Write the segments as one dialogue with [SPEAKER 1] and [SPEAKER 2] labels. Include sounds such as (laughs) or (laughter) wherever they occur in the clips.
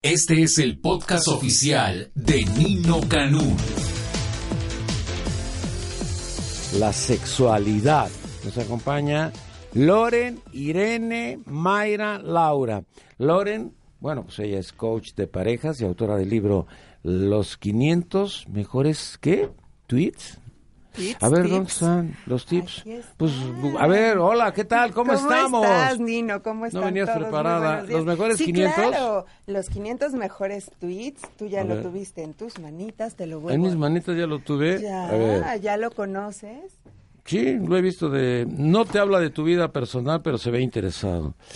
[SPEAKER 1] Este es el podcast oficial de Nino Canún.
[SPEAKER 2] La sexualidad. Nos acompaña Loren, Irene, Mayra, Laura. Loren, bueno, pues ella es coach de parejas y autora del libro Los 500 mejores, ¿qué? ¿Tweets? A ver, ¿dónde están los tips? Pues, a ver, hola, ¿qué tal? ¿Cómo, estamos?
[SPEAKER 3] ¿Cómo estás, Nino? ¿Cómo estás?
[SPEAKER 2] No venías preparada. ¿Los mejores
[SPEAKER 3] sí,
[SPEAKER 2] 500?
[SPEAKER 3] claro. Los 500 mejores tweets. Tú ya
[SPEAKER 2] A
[SPEAKER 3] lo
[SPEAKER 2] ver.
[SPEAKER 3] tuviste en tus manitas, te lo vuelvo
[SPEAKER 2] En mis manitas ya lo tuve. A ver.
[SPEAKER 3] Ya, ya lo conoces.
[SPEAKER 2] Sí, lo he visto de... No te habla de tu vida personal, pero se ve interesado. (laughs)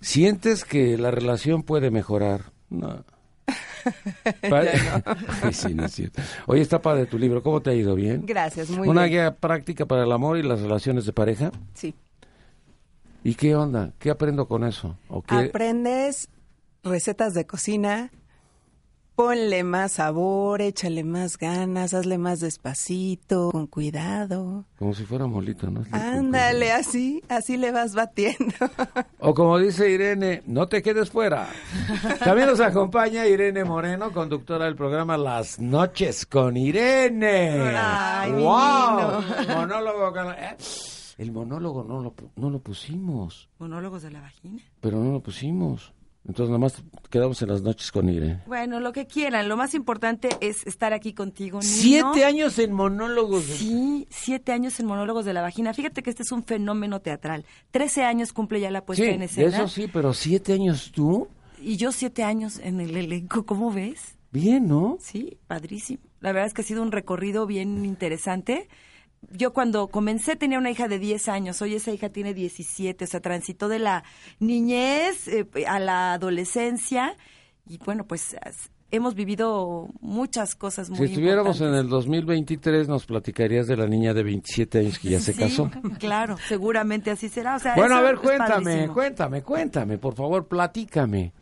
[SPEAKER 2] ¿Sientes que la relación puede mejorar? No. Pa- (laughs) sí, no es cierto. Oye, está padre tu libro. ¿Cómo te ha ido? ¿Bien?
[SPEAKER 3] Gracias, muy
[SPEAKER 2] Una
[SPEAKER 3] bien.
[SPEAKER 2] guía práctica para el amor y las relaciones de pareja.
[SPEAKER 3] Sí.
[SPEAKER 2] ¿Y qué onda? ¿Qué aprendo con eso? ¿O qué?
[SPEAKER 3] Aprendes recetas de cocina. Ponle más sabor, échale más ganas, hazle más despacito, con cuidado.
[SPEAKER 2] Como si fuera molito, ¿no?
[SPEAKER 3] Ándale, así, así le vas batiendo.
[SPEAKER 2] O como dice Irene, no te quedes fuera. También nos acompaña Irene Moreno, conductora del programa Las Noches con Irene.
[SPEAKER 3] Ay,
[SPEAKER 2] ¡Wow! Monólogo. con- eh, El monólogo no lo, pu- no lo pusimos,
[SPEAKER 4] Monólogos de la vagina.
[SPEAKER 2] pero no lo pusimos. Entonces nada más quedamos en las noches con Irene.
[SPEAKER 4] Bueno, lo que quieran. Lo más importante es estar aquí contigo. Nino.
[SPEAKER 2] Siete años en monólogos.
[SPEAKER 4] Sí, siete años en monólogos de la vagina. Fíjate que este es un fenómeno teatral. Trece años cumple ya la puesta
[SPEAKER 2] Sí,
[SPEAKER 4] en escena.
[SPEAKER 2] eso sí, pero siete años tú.
[SPEAKER 4] Y yo siete años en el elenco. ¿Cómo ves?
[SPEAKER 2] Bien, ¿no?
[SPEAKER 4] Sí, padrísimo. La verdad es que ha sido un recorrido bien interesante. Yo cuando comencé tenía una hija de 10 años, hoy esa hija tiene 17, o sea, transitó de la niñez eh, a la adolescencia y bueno, pues hemos vivido muchas cosas muy
[SPEAKER 2] Si estuviéramos en el 2023, nos platicarías de la niña de 27 años que ya se
[SPEAKER 4] Sí,
[SPEAKER 2] casó.
[SPEAKER 4] Claro, seguramente así será. O sea,
[SPEAKER 2] Bueno, a ver, cuéntame,
[SPEAKER 4] padrísimo.
[SPEAKER 2] cuéntame, cuéntame, por favor, platícame.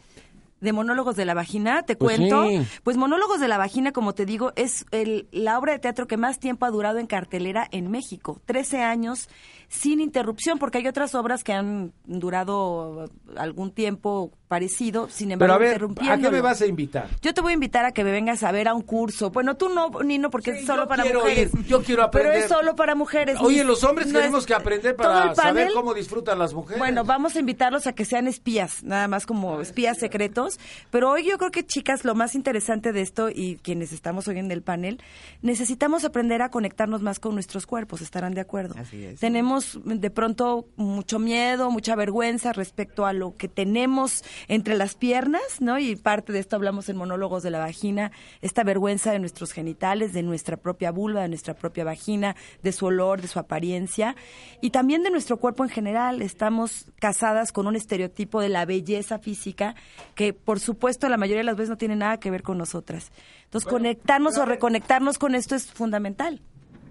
[SPEAKER 4] De monólogos de la vagina, te
[SPEAKER 2] Pues
[SPEAKER 4] cuento.
[SPEAKER 2] sí.
[SPEAKER 4] Pues monólogos de la vagina, como te digo, es el- la obra de teatro que más tiempo ha durado en cartelera en México. Trece años sin interrupción, porque hay otras obras que han durado algún tiempo parecido, sin
[SPEAKER 2] Pero
[SPEAKER 4] embargo,
[SPEAKER 2] a ver, ¿a qué me vas a invitar?
[SPEAKER 4] Yo te voy a invitar a que me vengas a ver a un curso. Bueno, tú no, Nino, porque
[SPEAKER 2] Sí,
[SPEAKER 4] es solo
[SPEAKER 2] yo
[SPEAKER 4] para
[SPEAKER 2] quiero
[SPEAKER 4] mujeres.
[SPEAKER 2] ir, yo quiero aprender.
[SPEAKER 4] Pero es solo para mujeres.
[SPEAKER 2] Oye, los hombres
[SPEAKER 4] no es-
[SPEAKER 2] tenemos que aprender para saber cómo disfrutan las mujeres.
[SPEAKER 4] bueno, vamos a invitarlos a que sean espías, nada más como espías secretos. Pero hoy yo creo que, chicas, lo más interesante de esto y quienes estamos hoy en el panel, necesitamos aprender a conectarnos más con nuestros cuerpos, estarán de acuerdo.
[SPEAKER 3] Así es.
[SPEAKER 4] Tenemos de pronto mucho miedo, mucha vergüenza respecto a lo que tenemos entre las piernas, ¿no? Y parte de esto hablamos en monólogos de la vagina, esta vergüenza de nuestros genitales, de nuestra propia vulva, de nuestra propia vagina, de su olor, de su apariencia y también de nuestro cuerpo en general. Estamos casadas con un estereotipo de la belleza física que, por supuesto, la mayoría de las veces no tiene nada que ver con nosotras. Entonces, conectarnos o reconectarnos con esto es fundamental.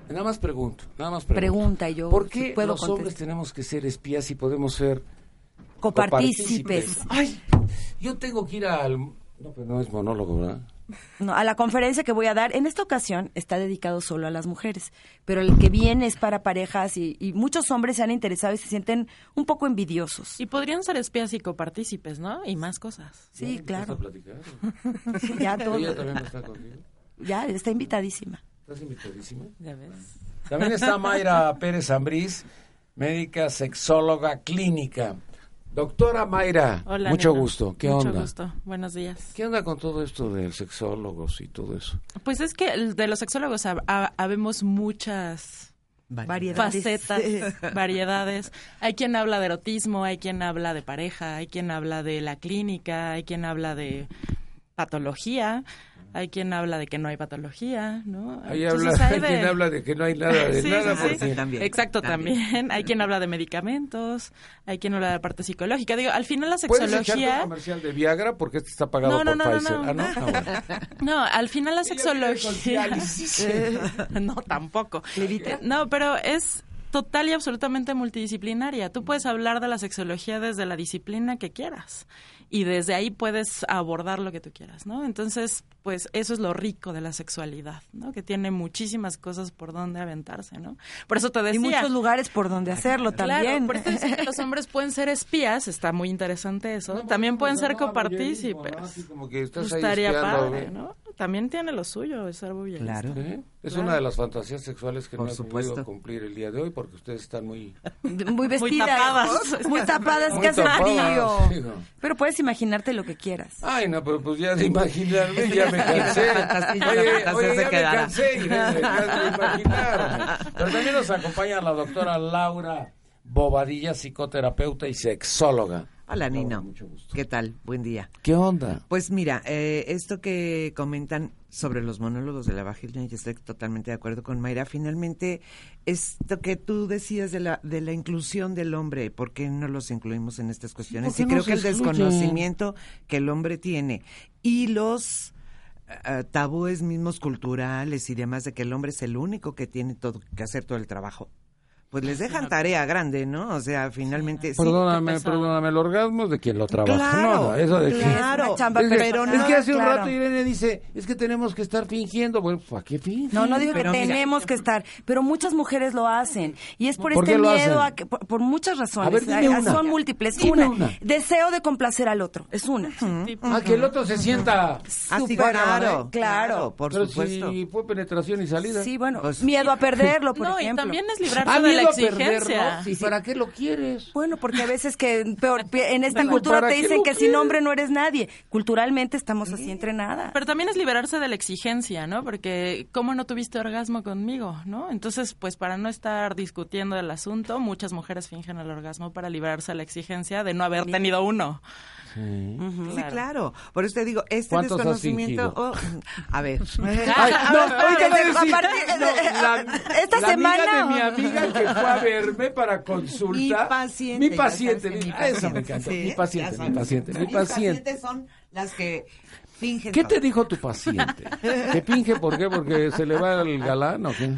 [SPEAKER 2] Nada más pregunto, nada más pregunto.
[SPEAKER 4] Pregunta yo
[SPEAKER 2] ¿Por qué
[SPEAKER 4] puedo
[SPEAKER 2] los hombres tenemos que ser espías y podemos ser
[SPEAKER 4] Copartícipes.
[SPEAKER 2] Ay, yo tengo que ir al... No, pero no es monólogo, ¿verdad?
[SPEAKER 4] No, a la conferencia que voy a dar, en esta ocasión está dedicado solo a las mujeres, pero el que viene es para parejas y, y muchos hombres se han interesado y se sienten un poco envidiosos.
[SPEAKER 5] Y podrían ser espías y copartícipes, ¿no? Y más cosas.
[SPEAKER 4] Sí,
[SPEAKER 2] ¿Vas a
[SPEAKER 4] claro.
[SPEAKER 2] platicar? (laughs)
[SPEAKER 4] Ya todo,
[SPEAKER 2] ¿Ella también está contigo?
[SPEAKER 4] ya está invitadísima.
[SPEAKER 2] ¿Estás invitadísima?
[SPEAKER 5] Ya ves.
[SPEAKER 2] También está Mayra Pérez Ambrís, médica sexóloga clínica. Doctora Mayra,
[SPEAKER 5] Hola.
[SPEAKER 2] mucho
[SPEAKER 5] Nino.
[SPEAKER 2] gusto. ¿Qué
[SPEAKER 5] Mucho
[SPEAKER 2] onda?
[SPEAKER 5] gusto. Buenos días.
[SPEAKER 2] ¿Qué onda con todo esto de sexólogos y todo eso?
[SPEAKER 5] Pues es que el- de los sexólogos hab- ha- habemos muchas
[SPEAKER 4] Variedades.
[SPEAKER 5] facetas, (laughs) variedades. Hay quien habla de erotismo, hay quien habla de pareja, hay quien habla de la clínica, hay quien habla de patología, hay quien habla de que no hay patología, ¿no?
[SPEAKER 2] Ahí
[SPEAKER 5] Entonces,
[SPEAKER 2] habla,
[SPEAKER 5] hay
[SPEAKER 2] hay
[SPEAKER 5] de-
[SPEAKER 2] quien habla de que no hay nada de (laughs)
[SPEAKER 5] Sí,
[SPEAKER 2] nada.
[SPEAKER 5] sí, sí.
[SPEAKER 6] También.
[SPEAKER 5] Exacto, también. Hay quien habla de medicamentos, hay quien habla de la parte psicológica. Digo, al final la
[SPEAKER 2] ¿Puedes echarte un
[SPEAKER 5] sexología...
[SPEAKER 2] comercial de Viagra? Porque este está pagado
[SPEAKER 5] No, no,
[SPEAKER 2] por
[SPEAKER 5] no, no,
[SPEAKER 2] Pfizer.
[SPEAKER 5] no.
[SPEAKER 2] Ah, no. Ah, bueno. (laughs)
[SPEAKER 5] No, al final la sexología... (laughs) no, tampoco. No, pero es total y absolutamente multidisciplinaria. Tú puedes hablar de la sexología desde la disciplina que quieras y desde ahí puedes abordar lo que tú quieras, ¿no? Entonces, pues eso es lo rico de la sexualidad, ¿no? Que tiene muchísimas cosas por donde aventarse, ¿no? Por eso te
[SPEAKER 4] Y
[SPEAKER 5] decía.
[SPEAKER 4] muchos lugares por donde hacerlo
[SPEAKER 5] Claro,
[SPEAKER 4] también.
[SPEAKER 5] por eso que los (laughs) hombres pueden ser espías, está muy interesante eso. También pueden ser copartícipes.
[SPEAKER 2] Así como que estás ahí
[SPEAKER 5] Estaría
[SPEAKER 2] espiando,
[SPEAKER 5] padre,
[SPEAKER 2] ¿eh?
[SPEAKER 5] ¿no? También tiene lo suyo, ser voyerista.
[SPEAKER 6] Claro.
[SPEAKER 2] ¿Sí? Es una de las fantasías sexuales que
[SPEAKER 6] Por
[SPEAKER 2] no he
[SPEAKER 6] supuesto.
[SPEAKER 2] podido cumplir el día de hoy porque ustedes están muy... (laughs)
[SPEAKER 4] Muy vestidas.
[SPEAKER 5] tapadas.
[SPEAKER 4] Muy tapadas,
[SPEAKER 2] Muy
[SPEAKER 4] que hace
[SPEAKER 2] tapadas,
[SPEAKER 4] frío.
[SPEAKER 2] digo.
[SPEAKER 4] Pero puedes imaginarte lo que quieras.
[SPEAKER 2] Ay, no, pero pues ya de imaginarme ya me cansé. (laughs) Oye, oye,
[SPEAKER 6] se
[SPEAKER 2] ya me cansé ya de imaginarme. Pero también nos acompaña la doctora Laura Bobadilla, psicoterapeuta y sexóloga.
[SPEAKER 6] Hola, Nino.
[SPEAKER 2] mucho gusto.
[SPEAKER 6] ¿Qué tal? Buen día.
[SPEAKER 2] ¿Qué onda?
[SPEAKER 6] Pues mira, eh, esto que comentan sobre los monólogos de la vagina, y estoy totalmente de acuerdo con Mayra. Finalmente, esto que tú decías de la, de la inclusión del hombre, ¿por qué no los incluimos en estas cuestiones?
[SPEAKER 2] ¿Por
[SPEAKER 6] Y creo que el desconocimiento que el hombre tiene y los eh, tabúes mismos culturales y demás de que el hombre es el único que tiene todo que hacer todo el trabajo. Pues les dejan tarea grande, ¿no? O sea, finalmente sí,
[SPEAKER 2] Perdóname, perdóname, el orgasmo es de quien lo trabaja.
[SPEAKER 6] Claro,
[SPEAKER 2] no, no, eso de que...
[SPEAKER 6] claro.
[SPEAKER 4] Es chamba
[SPEAKER 2] Es que,
[SPEAKER 6] pero
[SPEAKER 2] es
[SPEAKER 6] no,
[SPEAKER 2] que hace un
[SPEAKER 4] claro.
[SPEAKER 2] rato Irene dice, es que tenemos que estar fingiendo. Bueno, ¿para qué fingir?
[SPEAKER 4] No, no digo que
[SPEAKER 6] mira-
[SPEAKER 4] tenemos que estar, pero muchas mujeres lo hacen. Y es por,
[SPEAKER 2] ¿Por
[SPEAKER 4] este miedo a que, por, por muchas razones.
[SPEAKER 2] A ver, dime
[SPEAKER 4] Hay-
[SPEAKER 2] una.
[SPEAKER 4] Son múltiples.
[SPEAKER 2] Dime
[SPEAKER 4] Una,
[SPEAKER 2] una.
[SPEAKER 4] deseo de complacer al otro. Es una.
[SPEAKER 2] Ah, que el otro se sienta...
[SPEAKER 6] Así, claro,
[SPEAKER 4] ¿eh? Claro.
[SPEAKER 6] por
[SPEAKER 2] Pero
[SPEAKER 6] supuesto.
[SPEAKER 2] si fue penetración y salida.
[SPEAKER 4] Sí, bueno,
[SPEAKER 6] Pues-
[SPEAKER 4] miedo a perderlo, por
[SPEAKER 5] no, y
[SPEAKER 4] ejemplo.
[SPEAKER 5] también es librarse
[SPEAKER 2] ¿Ha
[SPEAKER 5] de la exigencia.
[SPEAKER 2] para qué lo quieres?
[SPEAKER 4] Bueno, porque a veces que peor, en esta (laughs) cultura
[SPEAKER 2] ¿para
[SPEAKER 4] te dicen que sin hombre no eres nadie. Culturalmente estamos así entrenadas.
[SPEAKER 5] Pero también es liberarse de la exigencia, ¿no? Porque ¿cómo no tuviste orgasmo conmigo, no? Entonces, pues para no estar discutiendo el asunto, muchas mujeres fingen el orgasmo para librarse de la exigencia de no haber tenido uno.
[SPEAKER 6] Sí, claro. Por eso te digo, este
[SPEAKER 2] ¿Cuántos has
[SPEAKER 6] desconocimiento. oh, a ver. (laughs)
[SPEAKER 2] Ay, no, a
[SPEAKER 4] A
[SPEAKER 2] la,
[SPEAKER 4] esta
[SPEAKER 2] la
[SPEAKER 4] semana-
[SPEAKER 2] amiga de mi amiga que fue a verme para consulta.
[SPEAKER 6] Mi paciente.
[SPEAKER 2] Mi paciente. mi- ah, Eso me
[SPEAKER 6] sí,
[SPEAKER 2] mi paciente, mi paciente, mi paciente.
[SPEAKER 6] pacientes son las que fingen.
[SPEAKER 2] ¿Qué
[SPEAKER 6] todo.
[SPEAKER 2] te dijo tu paciente? ¿Que finge por qué? ¿Porque se le va el galán o qué?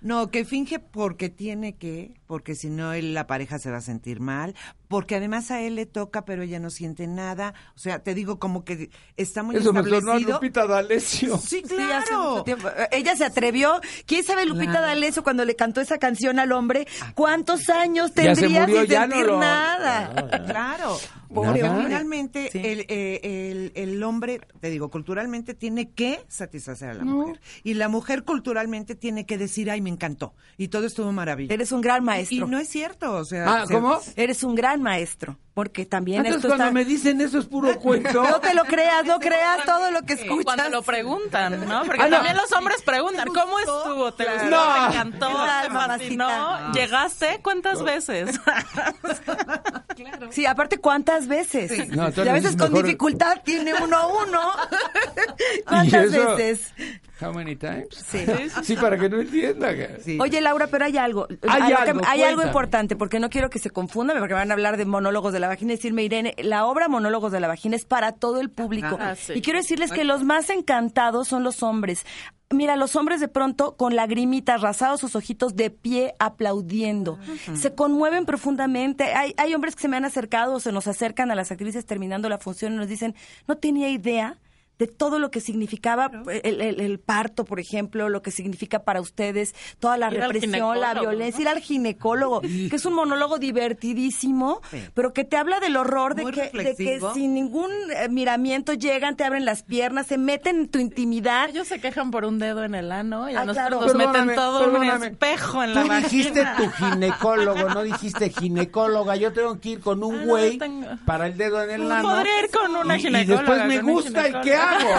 [SPEAKER 6] No, que finge porque tiene que, porque si no él- la pareja se va a sentir mal, porque además a él le toca pero ella no siente nada. O sea, te digo como que está muy
[SPEAKER 2] Eso me sonó a. Lupita D'Alessio.
[SPEAKER 6] Sí,
[SPEAKER 4] Sí, hace
[SPEAKER 6] claro.
[SPEAKER 4] mucho tiempo. Ella se atrevió. ¿Quién sabe Lupita
[SPEAKER 6] Claro.
[SPEAKER 4] D'Alessio cuando le cantó esa canción al hombre? ¿Cuántos años tendría sin
[SPEAKER 2] ya no
[SPEAKER 4] sentir
[SPEAKER 2] lo-
[SPEAKER 4] nada?
[SPEAKER 6] Claro,
[SPEAKER 2] Nada.
[SPEAKER 6] porque finalmente
[SPEAKER 4] Sí.
[SPEAKER 6] el, eh, el, el hombre, te digo, culturalmente tiene que satisfacer a la mujer. Y la mujer culturalmente tiene que decir, ay, me encantó. Y todo estuvo maravilloso.
[SPEAKER 4] Eres un gran maestro.
[SPEAKER 6] Y no es cierto, o sea...
[SPEAKER 2] Ah, ¿cómo?
[SPEAKER 4] Eres un gran maestro. Porque también
[SPEAKER 2] Entonces
[SPEAKER 4] esto
[SPEAKER 2] cuando
[SPEAKER 4] está...
[SPEAKER 2] me dicen eso es puro (laughs) cuento.
[SPEAKER 4] No te lo creas, no creas todo lo que escuchas.
[SPEAKER 5] Cuando lo preguntan, ¿no? (laughs) Porque
[SPEAKER 2] Ah, no.
[SPEAKER 5] también los hombres preguntan, ¿cómo estuvo? ¿Te gustó?
[SPEAKER 2] No.
[SPEAKER 5] ¿Te encantó?
[SPEAKER 4] ¿Qué tal,
[SPEAKER 5] ¿Te fascinó? ¿Llegaste? ¿Cuántas veces? (laughs)
[SPEAKER 4] Sí, aparte, ¿cuántas veces?
[SPEAKER 2] No,
[SPEAKER 4] y a veces
[SPEAKER 2] es
[SPEAKER 4] con
[SPEAKER 2] mejor-
[SPEAKER 4] dificultad tiene uno a uno. (laughs)
[SPEAKER 2] ¿Y
[SPEAKER 4] ¿Cuántas veces?
[SPEAKER 2] How many times?
[SPEAKER 4] Sí. (laughs)
[SPEAKER 2] Sí, para que no entienda.
[SPEAKER 6] Sí.
[SPEAKER 4] Oye, Laura, pero hay algo.
[SPEAKER 2] Hay
[SPEAKER 4] que-
[SPEAKER 2] algo,
[SPEAKER 4] hay algo
[SPEAKER 2] cuéntame.
[SPEAKER 4] importante, porque no quiero que se confundan, porque van a hablar de monólogos de la vagina y decirme, Irene, la obra Monólogos de la vagina es para todo el público.
[SPEAKER 5] Ah, sí.
[SPEAKER 4] Y quiero decirles que los más encantados son los hombres. Mira, los hombres de pronto con lagrimitas, rasados sus ojitos de pie aplaudiendo. Se conmueven profundamente. Hay, hay hombres que se me han acercado o se nos acercan a las actrices terminando la función y nos dicen, no tenía idea de todo lo que significaba el, el- el parto, por ejemplo, lo que significa para ustedes, toda la
[SPEAKER 5] Ir
[SPEAKER 4] represión, la violencia,
[SPEAKER 5] ¿no?
[SPEAKER 4] ir al ginecólogo, que es un monólogo divertidísimo, pero que te habla del horror de que, de que sin ningún eh, miramiento llegan, te abren las piernas, se meten en tu intimidad.
[SPEAKER 5] Ellos se quejan por un dedo en el ano y a
[SPEAKER 4] Ah,
[SPEAKER 5] nosotros
[SPEAKER 4] claro.
[SPEAKER 5] nos meten todo un espejo en la
[SPEAKER 2] Tú
[SPEAKER 5] vagina.
[SPEAKER 2] dijiste tu ginecólogo, no dijiste ginecóloga. Yo tengo que ir con un
[SPEAKER 5] Ah, no,
[SPEAKER 2] güey
[SPEAKER 5] tengo-
[SPEAKER 2] para el dedo en el ano.
[SPEAKER 5] Podría ir con una
[SPEAKER 2] Y- y,
[SPEAKER 5] ginecóloga.
[SPEAKER 2] después me gusta y ¿qué
[SPEAKER 5] ginecólogo.
[SPEAKER 2] Hago?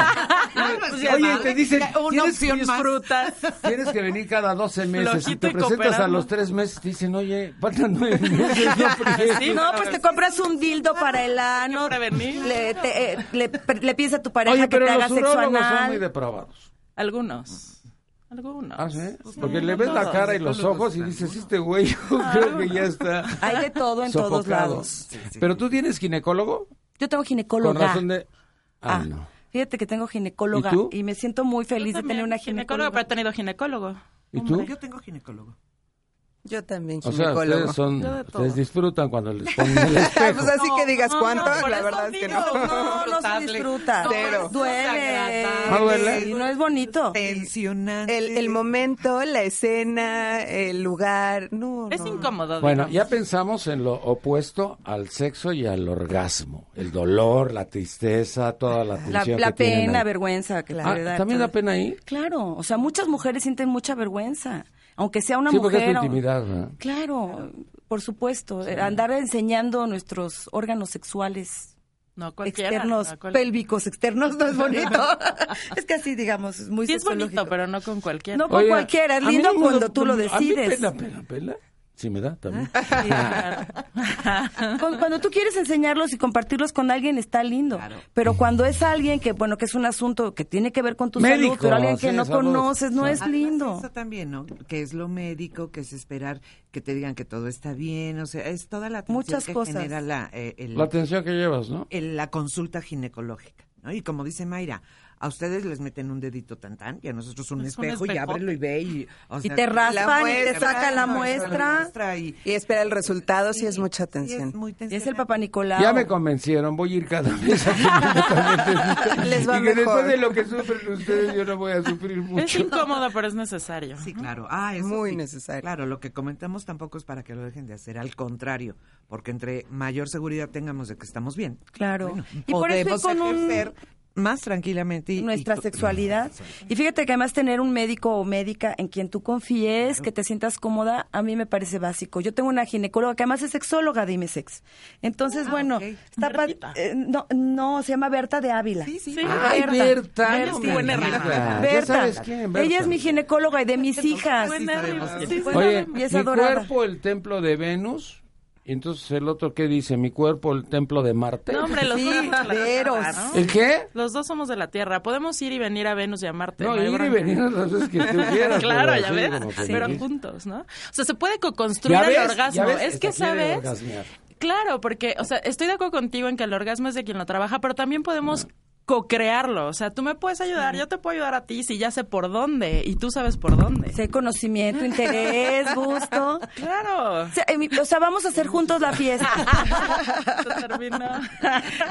[SPEAKER 2] (laughs)
[SPEAKER 5] Pues
[SPEAKER 2] Oye, te dicen,
[SPEAKER 6] Una
[SPEAKER 2] tienes
[SPEAKER 6] opción
[SPEAKER 2] que,
[SPEAKER 6] más.
[SPEAKER 5] Disfrutas. (laughs)
[SPEAKER 2] tienes que venir cada 12 meses. Si te
[SPEAKER 5] y
[SPEAKER 2] presentas a los tres meses, te dicen, oye, faltan nueve meses. No. (laughs)
[SPEAKER 5] Sí,
[SPEAKER 4] No, pues te compras un dildo para el ano, le, te- eh, le, le pides a tu pareja
[SPEAKER 2] Oye,
[SPEAKER 4] que te haga sexo
[SPEAKER 2] urólogos son muy
[SPEAKER 4] anal.
[SPEAKER 2] depravados.
[SPEAKER 5] Algunos. Algunos.
[SPEAKER 2] ¿Ah, sí?
[SPEAKER 5] Sí,
[SPEAKER 2] Porque
[SPEAKER 5] no
[SPEAKER 2] le ves la
[SPEAKER 5] todos.
[SPEAKER 2] cara y los ojos y dices, este güey, yo creo que ya está
[SPEAKER 4] Hay de todo en todos
[SPEAKER 2] sofocado.
[SPEAKER 4] lados.
[SPEAKER 2] Pero tú tienes ginecólogo?
[SPEAKER 4] Yo tengo
[SPEAKER 2] Con
[SPEAKER 4] ginecóloga.
[SPEAKER 2] razón de... Ah,
[SPEAKER 4] Ah,
[SPEAKER 2] no.
[SPEAKER 4] Fíjate que tengo ginecóloga
[SPEAKER 2] ¿Y
[SPEAKER 4] me siento muy feliz de tener una
[SPEAKER 5] ginecólogo.
[SPEAKER 4] ginecóloga.
[SPEAKER 5] pero he tenido ginecólogo.
[SPEAKER 2] ¿Y tú?
[SPEAKER 6] Yo tengo ginecólogo.
[SPEAKER 3] Yo también,
[SPEAKER 2] O sea, ustedes, son, ustedes disfrutan cuando les (laughs) ponen el espejo.
[SPEAKER 3] pues así que digas
[SPEAKER 5] No,
[SPEAKER 3] cuánto,
[SPEAKER 5] no,
[SPEAKER 3] la verdad es que no. (laughs)
[SPEAKER 4] No, no se disfruta.
[SPEAKER 3] Cero.
[SPEAKER 4] Duele.
[SPEAKER 2] ¿Ah, duele?
[SPEAKER 4] Y no es bonito.
[SPEAKER 6] Tensionante.
[SPEAKER 3] El, el momento, la escena, el lugar, no,
[SPEAKER 5] Es
[SPEAKER 3] no.
[SPEAKER 5] incómodo.
[SPEAKER 2] Bueno,
[SPEAKER 5] digamos.
[SPEAKER 2] ya pensamos en lo opuesto al sexo y al orgasmo. El dolor, la tristeza, toda la
[SPEAKER 4] La,
[SPEAKER 2] tensión
[SPEAKER 4] la
[SPEAKER 2] que tienen
[SPEAKER 4] pena, vergüenza que
[SPEAKER 2] Ah, ¿También da pena ahí?
[SPEAKER 4] Claro, o sea, muchas mujeres sienten mucha vergüenza, aunque sea una
[SPEAKER 2] sí, porque
[SPEAKER 4] mujer.
[SPEAKER 2] es tu intimidad. ¿verdad?
[SPEAKER 4] Claro, por supuesto, andar enseñando nuestros órganos sexuales
[SPEAKER 5] No
[SPEAKER 4] externos,
[SPEAKER 5] no cual-
[SPEAKER 4] pélvicos externos no es bonito. (laughs) es que así, digamos, es muy
[SPEAKER 5] Sí es bonito, pero no con cualquiera.
[SPEAKER 4] No con
[SPEAKER 2] Oye,
[SPEAKER 4] cualquiera, es lindo
[SPEAKER 2] no
[SPEAKER 4] cuando tú lo
[SPEAKER 2] A mí
[SPEAKER 4] decides.
[SPEAKER 2] pena, pena, pena. Sí me da también.
[SPEAKER 5] Sí, claro. (laughs)
[SPEAKER 4] Cuando, cuando tú quieres enseñarlos y compartirlos con alguien está lindo, pero cuando es alguien que bueno que es un asunto que tiene que ver con tu
[SPEAKER 2] Médico,
[SPEAKER 4] salud, pero alguien que
[SPEAKER 2] sí,
[SPEAKER 4] no
[SPEAKER 2] salud.
[SPEAKER 4] conoces no es
[SPEAKER 6] Además,
[SPEAKER 4] lindo.
[SPEAKER 6] Eso también, ¿no? Que es lo médico, que es esperar que te digan que todo está bien, o sea, es toda la atención
[SPEAKER 4] Muchas
[SPEAKER 6] que
[SPEAKER 4] cosas.
[SPEAKER 6] genera la, eh, el-
[SPEAKER 2] La atención que llevas, ¿no?
[SPEAKER 6] el- la consulta ginecológica, ¿no? Y como dice Mayra, a ustedes les meten un dedito tan tan y a nosotros un
[SPEAKER 5] Es un
[SPEAKER 6] espejo, y ábrelo y ve y... o
[SPEAKER 4] Y
[SPEAKER 6] sea,
[SPEAKER 4] te raspan y te sacan la
[SPEAKER 3] no,
[SPEAKER 4] muestra.
[SPEAKER 6] y,
[SPEAKER 3] Y espera el resultado, sí es mucha
[SPEAKER 6] sí,
[SPEAKER 3] atención.
[SPEAKER 6] es muy
[SPEAKER 4] Y es el papá Nicolau.
[SPEAKER 2] Ya me convencieron, voy a ir cada vez a
[SPEAKER 3] Les va
[SPEAKER 2] y que
[SPEAKER 3] mejor.
[SPEAKER 2] después de lo que sufren ustedes, yo no voy a sufrir
[SPEAKER 5] Es
[SPEAKER 2] mucho.
[SPEAKER 5] incómodo, pero es necesario.
[SPEAKER 6] Sí, claro. Ah, eso
[SPEAKER 3] Muy
[SPEAKER 6] sí.
[SPEAKER 3] necesario.
[SPEAKER 6] Claro, lo que comentamos tampoco es para que lo dejen de hacer, al contrario, porque entre mayor seguridad tengamos de que estamos bien,
[SPEAKER 4] Claro.
[SPEAKER 6] bueno,
[SPEAKER 4] y por eso
[SPEAKER 6] podemos
[SPEAKER 4] con un
[SPEAKER 6] ejercer más tranquilamente y-
[SPEAKER 4] nuestra
[SPEAKER 6] y-
[SPEAKER 4] sexualidad. Y fíjate que además tener un médico o médica en quien tú confíes, que te sientas cómoda, a mí me parece básico. Yo tengo una ginecóloga que además es sexóloga de IMESEX. Entonces, bueno,
[SPEAKER 6] ok.
[SPEAKER 4] está pa- eh, no, no, se llama Berta de Ávila.
[SPEAKER 6] Sí, sí.
[SPEAKER 5] Sí.
[SPEAKER 2] Ay, Berta.
[SPEAKER 4] Berta.
[SPEAKER 2] no
[SPEAKER 5] Buena.
[SPEAKER 2] Ya
[SPEAKER 4] Berta.
[SPEAKER 2] sabes quién, Berta.
[SPEAKER 4] Ella es mi ginecóloga y de mis hijas.
[SPEAKER 5] Buena Sí,
[SPEAKER 2] Oye.
[SPEAKER 4] Y es
[SPEAKER 2] mi
[SPEAKER 4] adorada.
[SPEAKER 2] cuerpo, el templo de Venus. Y entonces el otro, ¿qué dice? Mi cuerpo, el templo de Marte.
[SPEAKER 5] No, hombre, los
[SPEAKER 4] Sí,
[SPEAKER 5] dos somos de la Tierra.
[SPEAKER 2] ¿El qué?
[SPEAKER 5] Los dos somos de la Tierra. Podemos ir y venir a Venus y a Marte.
[SPEAKER 2] No,
[SPEAKER 5] hay
[SPEAKER 2] ir y venir las veces que (laughs) tú quieras.
[SPEAKER 5] Claro, ya ves.
[SPEAKER 2] que
[SPEAKER 5] Pero
[SPEAKER 2] sí.
[SPEAKER 5] juntos, ¿no? O sea, se puede co-construir
[SPEAKER 2] ¿Ya
[SPEAKER 5] el orgasmo. Es que, ¿sabes?
[SPEAKER 2] orgasmear.
[SPEAKER 5] Claro, porque, o sea, estoy de acuerdo contigo en que el orgasmo es de quien lo trabaja, pero también podemos co-crearlo. O sea, tú me puedes ayudar, yo te puedo ayudar a ti si ya sé por dónde y tú sabes por dónde.
[SPEAKER 4] Hay conocimiento, interés, (laughs) gusto.
[SPEAKER 5] Claro.
[SPEAKER 4] O sea, eh, mi- o sea, vamos a hacer juntos la fiesta. (laughs)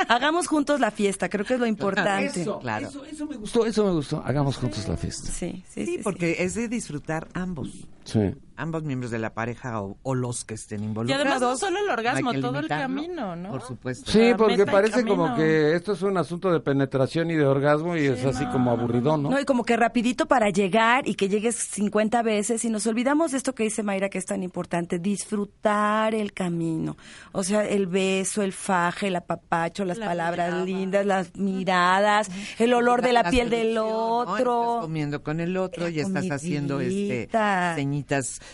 [SPEAKER 4] Hagamos juntos la fiesta, creo que es lo importante.
[SPEAKER 2] Eso,
[SPEAKER 6] Claro.
[SPEAKER 2] eso, eso me gustó, eso me gustó. Hagamos juntos la fiesta.
[SPEAKER 4] Sí, sí,
[SPEAKER 6] Sí,
[SPEAKER 4] sí,
[SPEAKER 6] porque es de disfrutar ambos,
[SPEAKER 2] Sí.
[SPEAKER 6] Ambos miembros de la pareja o, o los que estén
[SPEAKER 5] Y
[SPEAKER 6] involucrados.
[SPEAKER 5] además no solo el orgasmo, todo el camino, ¿no?
[SPEAKER 6] Por supuesto.
[SPEAKER 2] Sí, porque
[SPEAKER 5] y
[SPEAKER 2] parece como que esto es un asunto de penetración y de orgasmo y es así como aburridón, ¿no?
[SPEAKER 4] No, y como que rapidito para llegar y que llegues 50 veces y nos olvidamos de esto que dice Mayra que es tan importante, disfrutar el camino. O sea, el beso, el faje, el apapacho, las
[SPEAKER 5] La
[SPEAKER 4] palabras
[SPEAKER 5] mirada.
[SPEAKER 4] lindas, las miradas, el olor de la
[SPEAKER 6] La
[SPEAKER 4] piel del
[SPEAKER 6] ¿no? Estás
[SPEAKER 4] otro.
[SPEAKER 6] comiendo con el otro y estás haciendo este
[SPEAKER 4] comidita.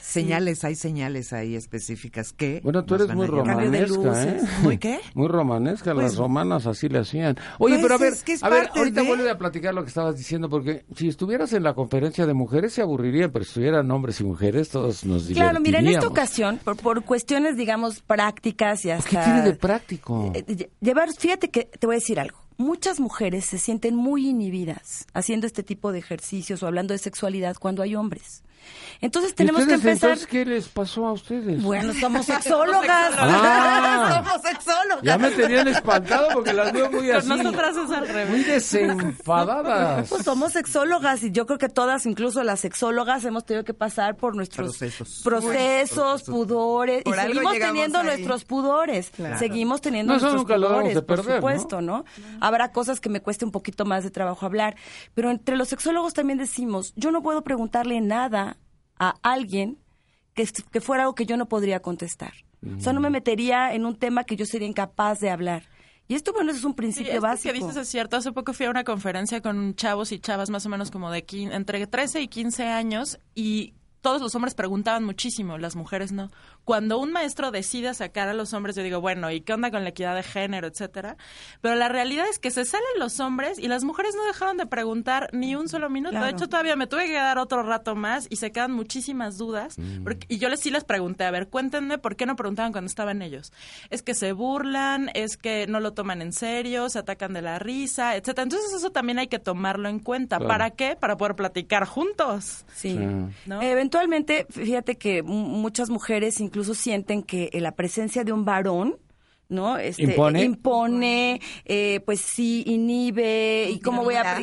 [SPEAKER 6] Señales, hay señales ahí específicas que
[SPEAKER 2] Bueno, tú eres muy romanesca, ¿eh?
[SPEAKER 6] ¿Muy qué?
[SPEAKER 2] Muy romanesca,
[SPEAKER 6] Pues-
[SPEAKER 2] las romanas así le hacían. Oye,
[SPEAKER 6] Pues
[SPEAKER 2] pero a ver,
[SPEAKER 6] es que es
[SPEAKER 2] a ver, ahorita
[SPEAKER 6] de-
[SPEAKER 2] vuelve a platicar lo que estabas diciendo, porque si estuvieras en la conferencia de mujeres se aburrirían, pero si estuvieran hombres y mujeres todos nos divertiríamos.
[SPEAKER 4] Claro, mira, en esta ocasión, por, por cuestiones, digamos, prácticas y hasta...
[SPEAKER 2] ¿Qué tiene de práctico?
[SPEAKER 4] Eh, lle- Llevar, fíjate que te voy a decir algo. Muchas mujeres se sienten muy inhibidas haciendo este tipo de ejercicios o hablando de sexualidad cuando hay hombres. Entonces
[SPEAKER 2] ¿Y
[SPEAKER 4] tenemos que empezar.
[SPEAKER 2] entonces, ¿qué les pasó a ustedes?
[SPEAKER 4] Bueno, somos (laughs) sexólogas.
[SPEAKER 2] Ah. (laughs)
[SPEAKER 4] somos sexólogas.
[SPEAKER 2] Ya me tenían espantado porque las veo muy (laughs) así.
[SPEAKER 5] Con nosotras es al revés.
[SPEAKER 2] Muy desenfadadas.
[SPEAKER 4] Pues somos sexólogas y yo creo que todas, incluso las sexólogas, hemos tenido que pasar por nuestros
[SPEAKER 6] Procesos.
[SPEAKER 4] procesos, pudores
[SPEAKER 3] Por
[SPEAKER 4] y seguimos teniendo
[SPEAKER 3] ahí.
[SPEAKER 4] nuestros pudores. Seguimos teniendo
[SPEAKER 2] No,
[SPEAKER 4] nuestros
[SPEAKER 2] nunca
[SPEAKER 4] pudores,
[SPEAKER 2] de
[SPEAKER 4] por
[SPEAKER 2] perder, ¿no?
[SPEAKER 4] supuesto, ¿no? Habrá cosas que me cueste un poquito más de trabajo hablar, pero entre los sexólogos también decimos, yo no puedo preguntarle nada a alguien que, que fuera algo que yo no podría contestar. O sea, no me metería en un tema que yo sería incapaz de hablar. Y esto, bueno, eso es un
[SPEAKER 5] Sí,
[SPEAKER 4] principio
[SPEAKER 5] esto
[SPEAKER 4] básico.
[SPEAKER 5] que dices es cierto. Hace poco fui a una conferencia con chavos y chavas más o menos como de entre 13 y 15 años y todos los hombres preguntaban muchísimo, las mujeres no. Cuando un maestro decide sacar a los hombres, yo digo, bueno, ¿y qué onda con la equidad de género, etcétera? Pero la realidad es que se salen los hombres y las mujeres no dejaron de preguntar ni un solo minuto.
[SPEAKER 4] Claro.
[SPEAKER 5] De hecho, todavía me tuve que quedar otro rato más y se quedan muchísimas dudas. porque- y yo les sí les pregunté, a ver, cuéntenme por qué no preguntaban cuando estaban ellos. Es que se burlan, es que no lo toman en serio, se atacan de la risa, etcétera. Entonces eso también hay que tomarlo en cuenta.
[SPEAKER 2] Claro.
[SPEAKER 5] ¿Para qué? Para poder platicar juntos.
[SPEAKER 4] Sí.
[SPEAKER 2] Sí.
[SPEAKER 5] ¿no?
[SPEAKER 4] Eventualmente fíjate que muchas mujeres incluso sienten que eh, la presencia de un varón ¿no? Este,
[SPEAKER 2] ¿Impone?
[SPEAKER 4] impone, eh, pues sí, inhibe, y cómo voy a...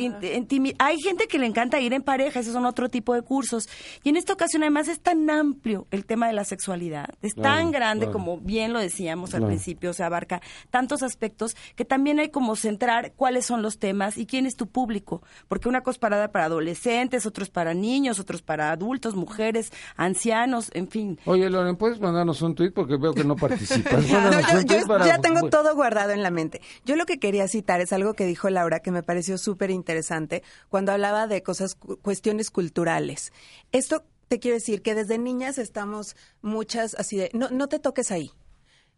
[SPEAKER 4] Hay gente que le encanta ir en pareja, esos son otro tipo de cursos. Y en esta ocasión además es tan amplio el tema de la sexualidad, es
[SPEAKER 2] Claro,
[SPEAKER 4] tan grande
[SPEAKER 2] claro.
[SPEAKER 4] como bien lo decíamos al
[SPEAKER 2] Claro.
[SPEAKER 4] principio, se abarca tantos aspectos que también hay como centrar cuáles son los temas y quién es tu público, porque una cosa es para, para adolescentes, otros para niños, otros para adultos, mujeres, ancianos, en fin.
[SPEAKER 2] Oye, Loren, ¿puedes mandarnos un tuit? Porque veo que no participas. (laughs)
[SPEAKER 3] No, yo, yo
[SPEAKER 2] tuit para-
[SPEAKER 3] ya tengo todo guardado en la mente. Yo lo que quería citar es algo que dijo Laura que me pareció súper interesante cuando hablaba de cosas, cu- cuestiones culturales. Esto te quiero decir que desde niñas estamos muchas así de, no, no te toques ahí.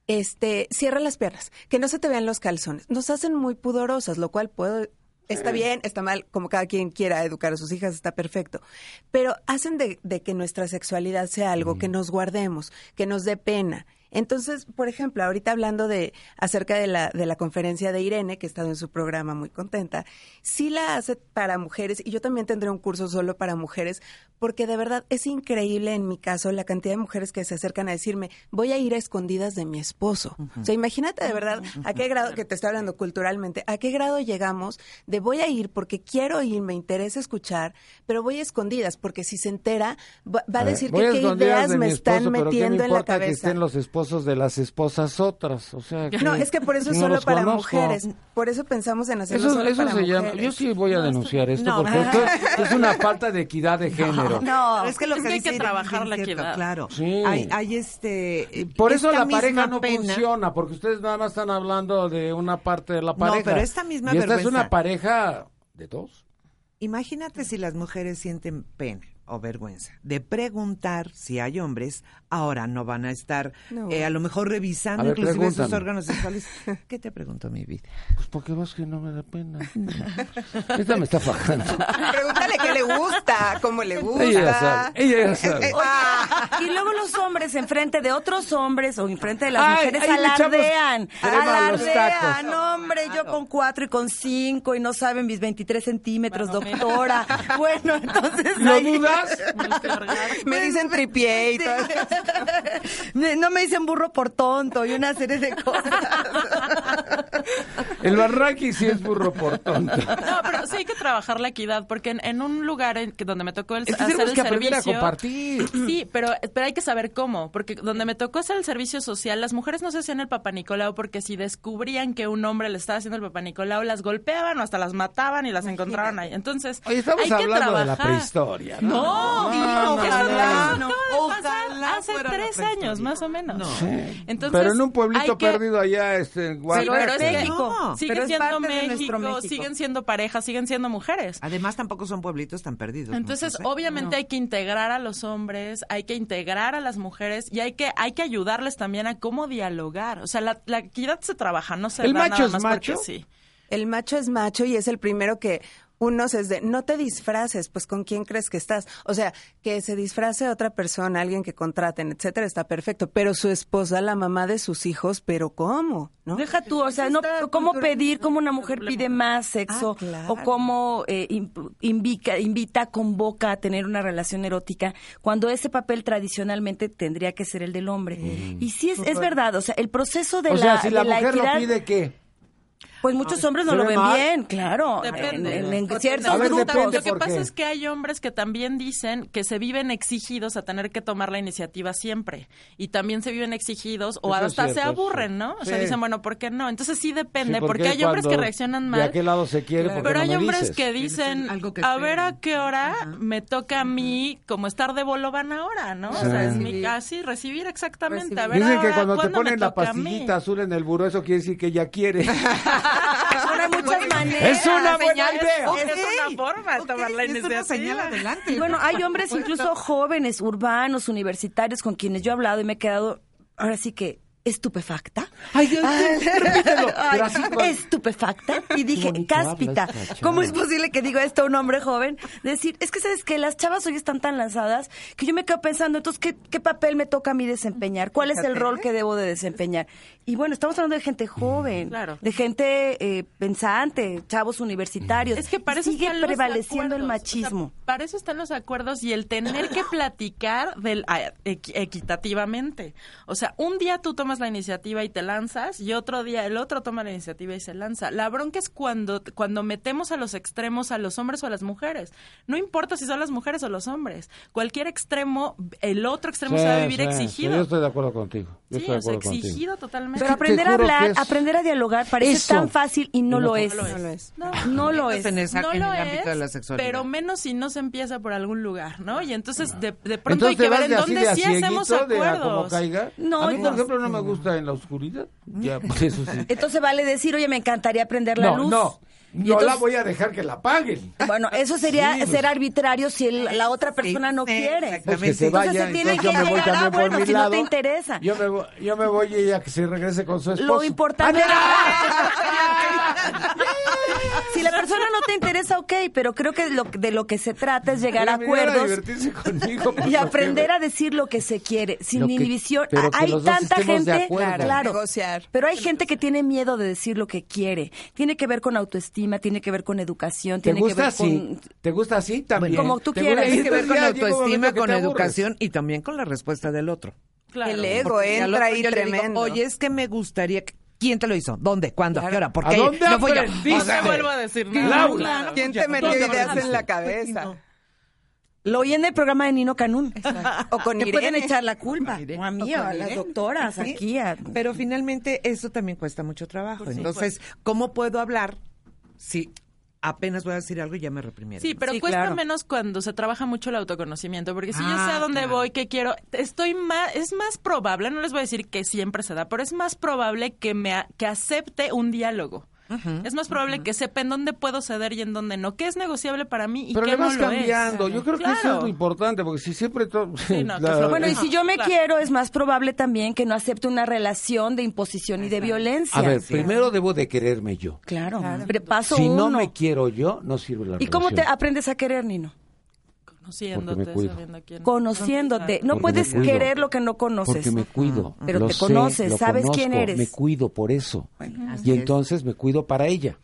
[SPEAKER 3] Este, cierra las piernas, que no se te vean los calzones. Nos hacen muy pudorosas, lo cual puedo Está bien, está mal, como cada quien quiera educar a sus hijas, está perfecto. Pero hacen de, de que nuestra sexualidad sea algo que nos guardemos, que nos dé pena. Entonces, por ejemplo, ahorita hablando de acerca de la, de la conferencia de Irene, que he estado en su programa muy contenta, sí la hace para mujeres, y yo también tendré un curso solo para mujeres, porque de verdad es increíble en mi caso la cantidad de mujeres que se acercan a decirme, voy a ir a escondidas de mi esposo. O sea, imagínate de verdad a qué grado, que te estoy hablando culturalmente, a qué grado llegamos de voy a ir porque quiero ir, me interesa escuchar, pero voy a escondidas, porque si se entera, va, va a decir que qué ideas
[SPEAKER 2] de
[SPEAKER 3] me están
[SPEAKER 2] esposo, pero ¿qué me
[SPEAKER 3] metiendo en la
[SPEAKER 2] que
[SPEAKER 3] cabeza.
[SPEAKER 2] estén los esposos de las esposas otras, o sea,
[SPEAKER 3] No, es que por eso es
[SPEAKER 2] no
[SPEAKER 3] solo para
[SPEAKER 2] conozco.
[SPEAKER 3] mujeres. Por eso pensamos en hacerlo
[SPEAKER 2] Eso,
[SPEAKER 3] solo
[SPEAKER 2] eso
[SPEAKER 3] para
[SPEAKER 2] se llama.
[SPEAKER 3] mujeres.
[SPEAKER 2] Yo sí voy a denunciar esto
[SPEAKER 6] no.
[SPEAKER 2] porque (laughs) esto es una falta de equidad de género.
[SPEAKER 4] No,
[SPEAKER 6] es que lo
[SPEAKER 5] es
[SPEAKER 6] que
[SPEAKER 5] que hay que
[SPEAKER 6] es
[SPEAKER 5] trabajar la
[SPEAKER 6] cierto,
[SPEAKER 5] equidad.
[SPEAKER 6] Claro.
[SPEAKER 2] Sí.
[SPEAKER 6] Hay, hay este.
[SPEAKER 2] Por eso la pareja no
[SPEAKER 6] pena-
[SPEAKER 2] funciona, porque ustedes nada más están hablando de una parte de la
[SPEAKER 6] No,
[SPEAKER 2] pareja.
[SPEAKER 6] pero esta misma
[SPEAKER 2] y esta es
[SPEAKER 6] vergüenza.
[SPEAKER 2] una pareja de dos.
[SPEAKER 6] Imagínate si las mujeres sienten pena o vergüenza de preguntar si hay hombres, ahora no van a estar
[SPEAKER 3] No.
[SPEAKER 6] eh, a lo mejor revisando
[SPEAKER 2] ver,
[SPEAKER 6] inclusive sus órganos sexuales. (laughs) ¿Qué te pregunto, mi vida?
[SPEAKER 2] Pues porque vas que no me da pena. Esta me está fajando.
[SPEAKER 3] Pregúntale qué le gusta, cómo le gusta.
[SPEAKER 2] Ella ya sabe. Ella ya sabe.
[SPEAKER 3] Eh, ah,
[SPEAKER 4] Y luego los hombres enfrente de otros hombres o enfrente de las
[SPEAKER 2] Ay,
[SPEAKER 4] mujeres alardean. Alardean, hombre, yo con cuatro y con cinco y no saben mis 23 centímetros, doctora. (laughs) Bueno, entonces...
[SPEAKER 2] ¿Lo
[SPEAKER 4] ahí-
[SPEAKER 2] dudas?
[SPEAKER 3] me dicen tripié y todo.
[SPEAKER 4] No me dicen burro por tonto y una serie de cosas.
[SPEAKER 2] El barraqui sí es burro por tonto.
[SPEAKER 5] No, pero sí hay que trabajar la equidad, porque en, en un lugar en que, donde me tocó el,
[SPEAKER 2] Es que
[SPEAKER 5] hacer el
[SPEAKER 2] que aprender a
[SPEAKER 5] servicio...
[SPEAKER 2] compartir.
[SPEAKER 5] Sí, pero, pero hay que saber cómo, porque donde me tocó hacer el servicio social, las mujeres no se hacían el papanicolau porque si descubrían que un hombre le estaba haciendo el papanicolau, las golpeaban o hasta las mataban y las encontraban ahí. Entonces,
[SPEAKER 2] Oye, estamos
[SPEAKER 5] hay que
[SPEAKER 2] hablando de la
[SPEAKER 5] trabajar.
[SPEAKER 2] prehistoria.
[SPEAKER 5] No,
[SPEAKER 2] no,
[SPEAKER 5] eso
[SPEAKER 6] ojalá,
[SPEAKER 5] acaba
[SPEAKER 6] no,
[SPEAKER 5] de pasar
[SPEAKER 6] ojalá
[SPEAKER 5] hace
[SPEAKER 6] fuera la
[SPEAKER 5] tres años, más o menos.
[SPEAKER 6] No.
[SPEAKER 5] Entonces,
[SPEAKER 2] Pero en un pueblito
[SPEAKER 5] que-
[SPEAKER 2] perdido allá, este, en
[SPEAKER 5] Sí,
[SPEAKER 2] Oaxaca.
[SPEAKER 5] pero es que
[SPEAKER 4] México.
[SPEAKER 6] No,
[SPEAKER 5] sigue
[SPEAKER 4] pero es
[SPEAKER 5] siendo México, siguen siendo parejas, siguen siendo mujeres.
[SPEAKER 6] Además, tampoco son pueblitos tan perdidos.
[SPEAKER 5] Entonces,
[SPEAKER 6] muchos, ¿eh?
[SPEAKER 5] obviamente hay que integrar a los hombres, hay que integrar a las mujeres y hay que hay que ayudarles también a cómo dialogar. O sea, la, la equidad se trabaja, no se
[SPEAKER 2] ¿El
[SPEAKER 5] da
[SPEAKER 2] macho
[SPEAKER 5] nada
[SPEAKER 2] es
[SPEAKER 5] más porque
[SPEAKER 2] macho?
[SPEAKER 5] sí.
[SPEAKER 3] El macho es macho y es el primero que unos es de no te disfraces, pues con quién crees que estás. O sea, que se disfrace otra persona, alguien que contraten, etcétera, está perfecto. Pero su esposa, la mamá de sus hijos, pero ¿cómo? ¿No?
[SPEAKER 4] Deja tú, o sea, no, cómo pedir, cómo una mujer pide más sexo,
[SPEAKER 3] Ah, claro.
[SPEAKER 4] o cómo eh, invica- invita, convoca a tener una relación erótica, cuando ese papel tradicionalmente tendría que ser el del hombre. Y sí es, es verdad, o sea, el proceso de
[SPEAKER 2] o
[SPEAKER 4] la,
[SPEAKER 2] sea, si la mujer
[SPEAKER 4] equidad,
[SPEAKER 2] lo pide, ¿qué?
[SPEAKER 4] Pues muchos hombres no
[SPEAKER 2] ¿se
[SPEAKER 4] lo
[SPEAKER 2] ve
[SPEAKER 4] ven
[SPEAKER 2] mal?
[SPEAKER 4] bien, claro.
[SPEAKER 5] Depende.
[SPEAKER 4] En, en- en
[SPEAKER 5] A
[SPEAKER 4] ciertos
[SPEAKER 2] ver,
[SPEAKER 4] grupos.
[SPEAKER 2] depende
[SPEAKER 5] Lo que pasa es que hay hombres que también dicen que se viven exigidos a tener que tomar la iniciativa siempre. Y también se viven exigidos o
[SPEAKER 2] Eso
[SPEAKER 5] hasta se aburren,
[SPEAKER 2] sí.
[SPEAKER 5] ¿no? O sea, dicen, bueno, ¿por qué no? Entonces sí depende,
[SPEAKER 2] Sí,
[SPEAKER 5] porque hay hombres que reaccionan
[SPEAKER 2] ¿De
[SPEAKER 5] mal.
[SPEAKER 2] qué lado se quiere? ¿Por qué
[SPEAKER 5] Pero
[SPEAKER 2] no
[SPEAKER 5] hay hombres
[SPEAKER 2] dices?
[SPEAKER 5] que dicen,
[SPEAKER 6] algo que
[SPEAKER 5] a ver a qué hora me toca a mí como estar de bolo van ahora, ¿no?
[SPEAKER 2] Sí.
[SPEAKER 5] O sea, es mi
[SPEAKER 3] Recibir.
[SPEAKER 5] así, recibir exactamente.
[SPEAKER 3] Recibir.
[SPEAKER 5] A ver
[SPEAKER 2] Dicen que cuando te
[SPEAKER 5] ¿cuándo me
[SPEAKER 2] ponen la pastillita azul en el buró, eso quiere decir que ella quiere. (laughs)
[SPEAKER 4] De muchas maneras.
[SPEAKER 2] Es una buena
[SPEAKER 5] Señal-
[SPEAKER 2] idea.
[SPEAKER 5] Es, es una forma de
[SPEAKER 6] Ok,
[SPEAKER 5] tomar la
[SPEAKER 6] es una
[SPEAKER 5] iniciativa.
[SPEAKER 6] señal adelante.
[SPEAKER 4] Y bueno, hay hombres incluso jóvenes, urbanos, universitarios, con quienes yo he hablado y me he quedado, ahora sí que estupefacta.
[SPEAKER 2] Ay, Dios, repítelo, (laughs) así con-
[SPEAKER 4] estupefacta. Y dije, cáspita. ¿cómo es posible que diga esto a un hombre joven? Decir, es que sabes que las chavas hoy están tan lanzadas que yo me quedo pensando, entonces, ¿qué, qué papel me toca a mí desempeñar? ¿Cuál es el rol que debo de desempeñar? Y bueno, estamos hablando de gente joven,
[SPEAKER 5] Claro.
[SPEAKER 4] de gente eh, pensante, chavos universitarios.
[SPEAKER 5] Es que para eso
[SPEAKER 4] sigue
[SPEAKER 5] están los
[SPEAKER 4] prevaleciendo el
[SPEAKER 5] acuerdos. O sea,
[SPEAKER 4] machismo.
[SPEAKER 5] para eso están los acuerdos y el tener que platicar del equi- equitativamente. O sea, un día tú tomas la iniciativa y te lanzas y otro día el otro toma la iniciativa y se lanza. La bronca es cuando cuando metemos a los extremos a los hombres o a las mujeres. No importa si son las mujeres o los hombres. Cualquier extremo, el otro extremo se va a vivir
[SPEAKER 2] sí, sí,
[SPEAKER 5] exigido.
[SPEAKER 2] yo estoy de acuerdo contigo. Yo
[SPEAKER 5] Sí,
[SPEAKER 2] estoy de
[SPEAKER 5] o sea,
[SPEAKER 2] acuerdo contigo.
[SPEAKER 5] exigido totalmente.
[SPEAKER 4] Pero aprender a hablar,
[SPEAKER 2] es-
[SPEAKER 4] aprender a dialogar parece
[SPEAKER 2] Eso.
[SPEAKER 4] tan fácil y no,
[SPEAKER 2] no
[SPEAKER 4] lo, es.
[SPEAKER 3] No lo es.
[SPEAKER 4] No lo es.
[SPEAKER 6] En, esa-
[SPEAKER 5] no
[SPEAKER 6] en
[SPEAKER 5] lo
[SPEAKER 6] el ámbito
[SPEAKER 5] es,
[SPEAKER 6] de la sexualidad.
[SPEAKER 5] pero menos si no se empieza por algún lugar, ¿no? Y entonces de, de pronto
[SPEAKER 2] Entonces
[SPEAKER 5] hay que ver en dónde
[SPEAKER 2] de
[SPEAKER 5] sí hacemos
[SPEAKER 2] a
[SPEAKER 5] acuerdos.
[SPEAKER 2] caiga.
[SPEAKER 4] No,
[SPEAKER 2] a mí, por
[SPEAKER 4] no.
[SPEAKER 2] ejemplo, no me gusta en la oscuridad. Ya, por eso sí.
[SPEAKER 4] Entonces vale decir, oye, me encantaría prender la
[SPEAKER 2] No,
[SPEAKER 4] luz.
[SPEAKER 2] no.
[SPEAKER 4] Y
[SPEAKER 2] No la
[SPEAKER 4] entonces-
[SPEAKER 2] voy a dejar que la apaguen.
[SPEAKER 4] Bueno, eso sería
[SPEAKER 2] Sí, pues.
[SPEAKER 4] ser arbitrario si el- la otra persona no
[SPEAKER 6] sí,
[SPEAKER 4] quiere.
[SPEAKER 2] Pues que se
[SPEAKER 4] Entonces
[SPEAKER 2] vaya,
[SPEAKER 4] se tiene
[SPEAKER 2] entonces
[SPEAKER 4] que
[SPEAKER 2] yo me voy también
[SPEAKER 4] ah,
[SPEAKER 2] por
[SPEAKER 4] bueno,
[SPEAKER 2] mi
[SPEAKER 4] si no
[SPEAKER 2] lado.
[SPEAKER 4] te interesa.
[SPEAKER 2] Yo me voy, yo me voy y ella que se regrese con su esposo.
[SPEAKER 4] Lo importante
[SPEAKER 2] ¡Ah! (laughs)
[SPEAKER 4] Si la persona no te interesa, ok, pero creo que lo- de lo que se trata es llegar a acuerdos
[SPEAKER 2] conmigo, (laughs)
[SPEAKER 4] y aprender a decir lo que se quiere, sin inhibición.
[SPEAKER 2] pero que
[SPEAKER 4] hay tanta gente,
[SPEAKER 2] acuerdo.
[SPEAKER 4] claro,
[SPEAKER 3] Negociar.
[SPEAKER 4] pero hay gente que tiene miedo de decir lo que quiere. Tiene que ver con autoestima, tiene que ver con educación,
[SPEAKER 2] ¿Te
[SPEAKER 4] tiene que
[SPEAKER 2] gusta
[SPEAKER 4] ver
[SPEAKER 2] así?
[SPEAKER 4] con
[SPEAKER 2] ¿Te gusta así también?
[SPEAKER 4] como tú
[SPEAKER 2] ¿Te
[SPEAKER 4] quieras.
[SPEAKER 6] Tiene que ver con autoestima, con educación y también con la respuesta del otro.
[SPEAKER 5] Claro.
[SPEAKER 3] El ego entra ahí
[SPEAKER 6] le digo,
[SPEAKER 3] tremendo.
[SPEAKER 6] Oye, es que me gustaría... que- ¿Quién te lo hizo? ¿Dónde? ¿Cuándo? ¿A qué hora? ¿Por
[SPEAKER 2] ¿A
[SPEAKER 6] qué?
[SPEAKER 2] dónde
[SPEAKER 6] no fui yo.
[SPEAKER 5] No te vuelvo a decir nada.
[SPEAKER 2] Laura.
[SPEAKER 3] ¿Quién te metió
[SPEAKER 2] ¿Dónde
[SPEAKER 3] ideas
[SPEAKER 2] aprendiste?
[SPEAKER 3] en la cabeza?
[SPEAKER 4] Lo oí en el programa de Nino Canún.
[SPEAKER 3] O con
[SPEAKER 4] Me pueden
[SPEAKER 3] Irene.
[SPEAKER 4] echar la culpa.
[SPEAKER 6] Irene.
[SPEAKER 4] O a mí,
[SPEAKER 6] O
[SPEAKER 4] a las
[SPEAKER 6] Irene.
[SPEAKER 4] doctoras,
[SPEAKER 6] Sí.
[SPEAKER 4] aquí. a-
[SPEAKER 6] Pero finalmente eso también cuesta mucho trabajo. Entonces, ¿cómo puedo hablar si apenas voy a decir algo y ya me reprimieron?
[SPEAKER 5] Sí, pero
[SPEAKER 4] Sí,
[SPEAKER 5] cuesta
[SPEAKER 4] claro.
[SPEAKER 5] menos cuando se trabaja mucho el autoconocimiento, porque si yo
[SPEAKER 6] Ah,
[SPEAKER 5] sé a dónde
[SPEAKER 6] claro.
[SPEAKER 5] voy, qué quiero, estoy más, es más probable, no les voy a decir que siempre se da, pero es más probable que me que acepte un diálogo. Es más probable que sepa en dónde puedo ceder y en dónde no, qué es negociable para mí y
[SPEAKER 2] Pero
[SPEAKER 5] qué
[SPEAKER 2] le
[SPEAKER 5] no
[SPEAKER 2] vas
[SPEAKER 5] lo es.
[SPEAKER 2] cambiando. Yo creo que eso es
[SPEAKER 5] Claro.
[SPEAKER 2] lo importante, porque si siempre todo...
[SPEAKER 5] Sí, no, (laughs) se-
[SPEAKER 4] Bueno, y si yo me
[SPEAKER 5] claro.
[SPEAKER 4] quiero, es más probable también que no acepte una relación de imposición y de violencia.
[SPEAKER 2] A ver, primero debo de quererme yo.
[SPEAKER 4] Claro. Pero Paso
[SPEAKER 2] Si
[SPEAKER 4] uno.
[SPEAKER 2] no me quiero yo, no sirve la
[SPEAKER 4] ¿Y cómo te
[SPEAKER 2] relación.
[SPEAKER 4] aprendes a querer, Nino?
[SPEAKER 5] Conociéndote,
[SPEAKER 2] Porque me cuido.
[SPEAKER 5] sabiendo quién.
[SPEAKER 4] Conociéndote. No
[SPEAKER 2] Porque
[SPEAKER 4] puedes querer lo que no conoces.
[SPEAKER 2] Porque me cuido.
[SPEAKER 4] Pero
[SPEAKER 2] Lo
[SPEAKER 4] te
[SPEAKER 2] sé,
[SPEAKER 4] conoces, sabes quién eres.
[SPEAKER 2] Me cuido por eso. y
[SPEAKER 6] es.
[SPEAKER 2] entonces me cuido para ella.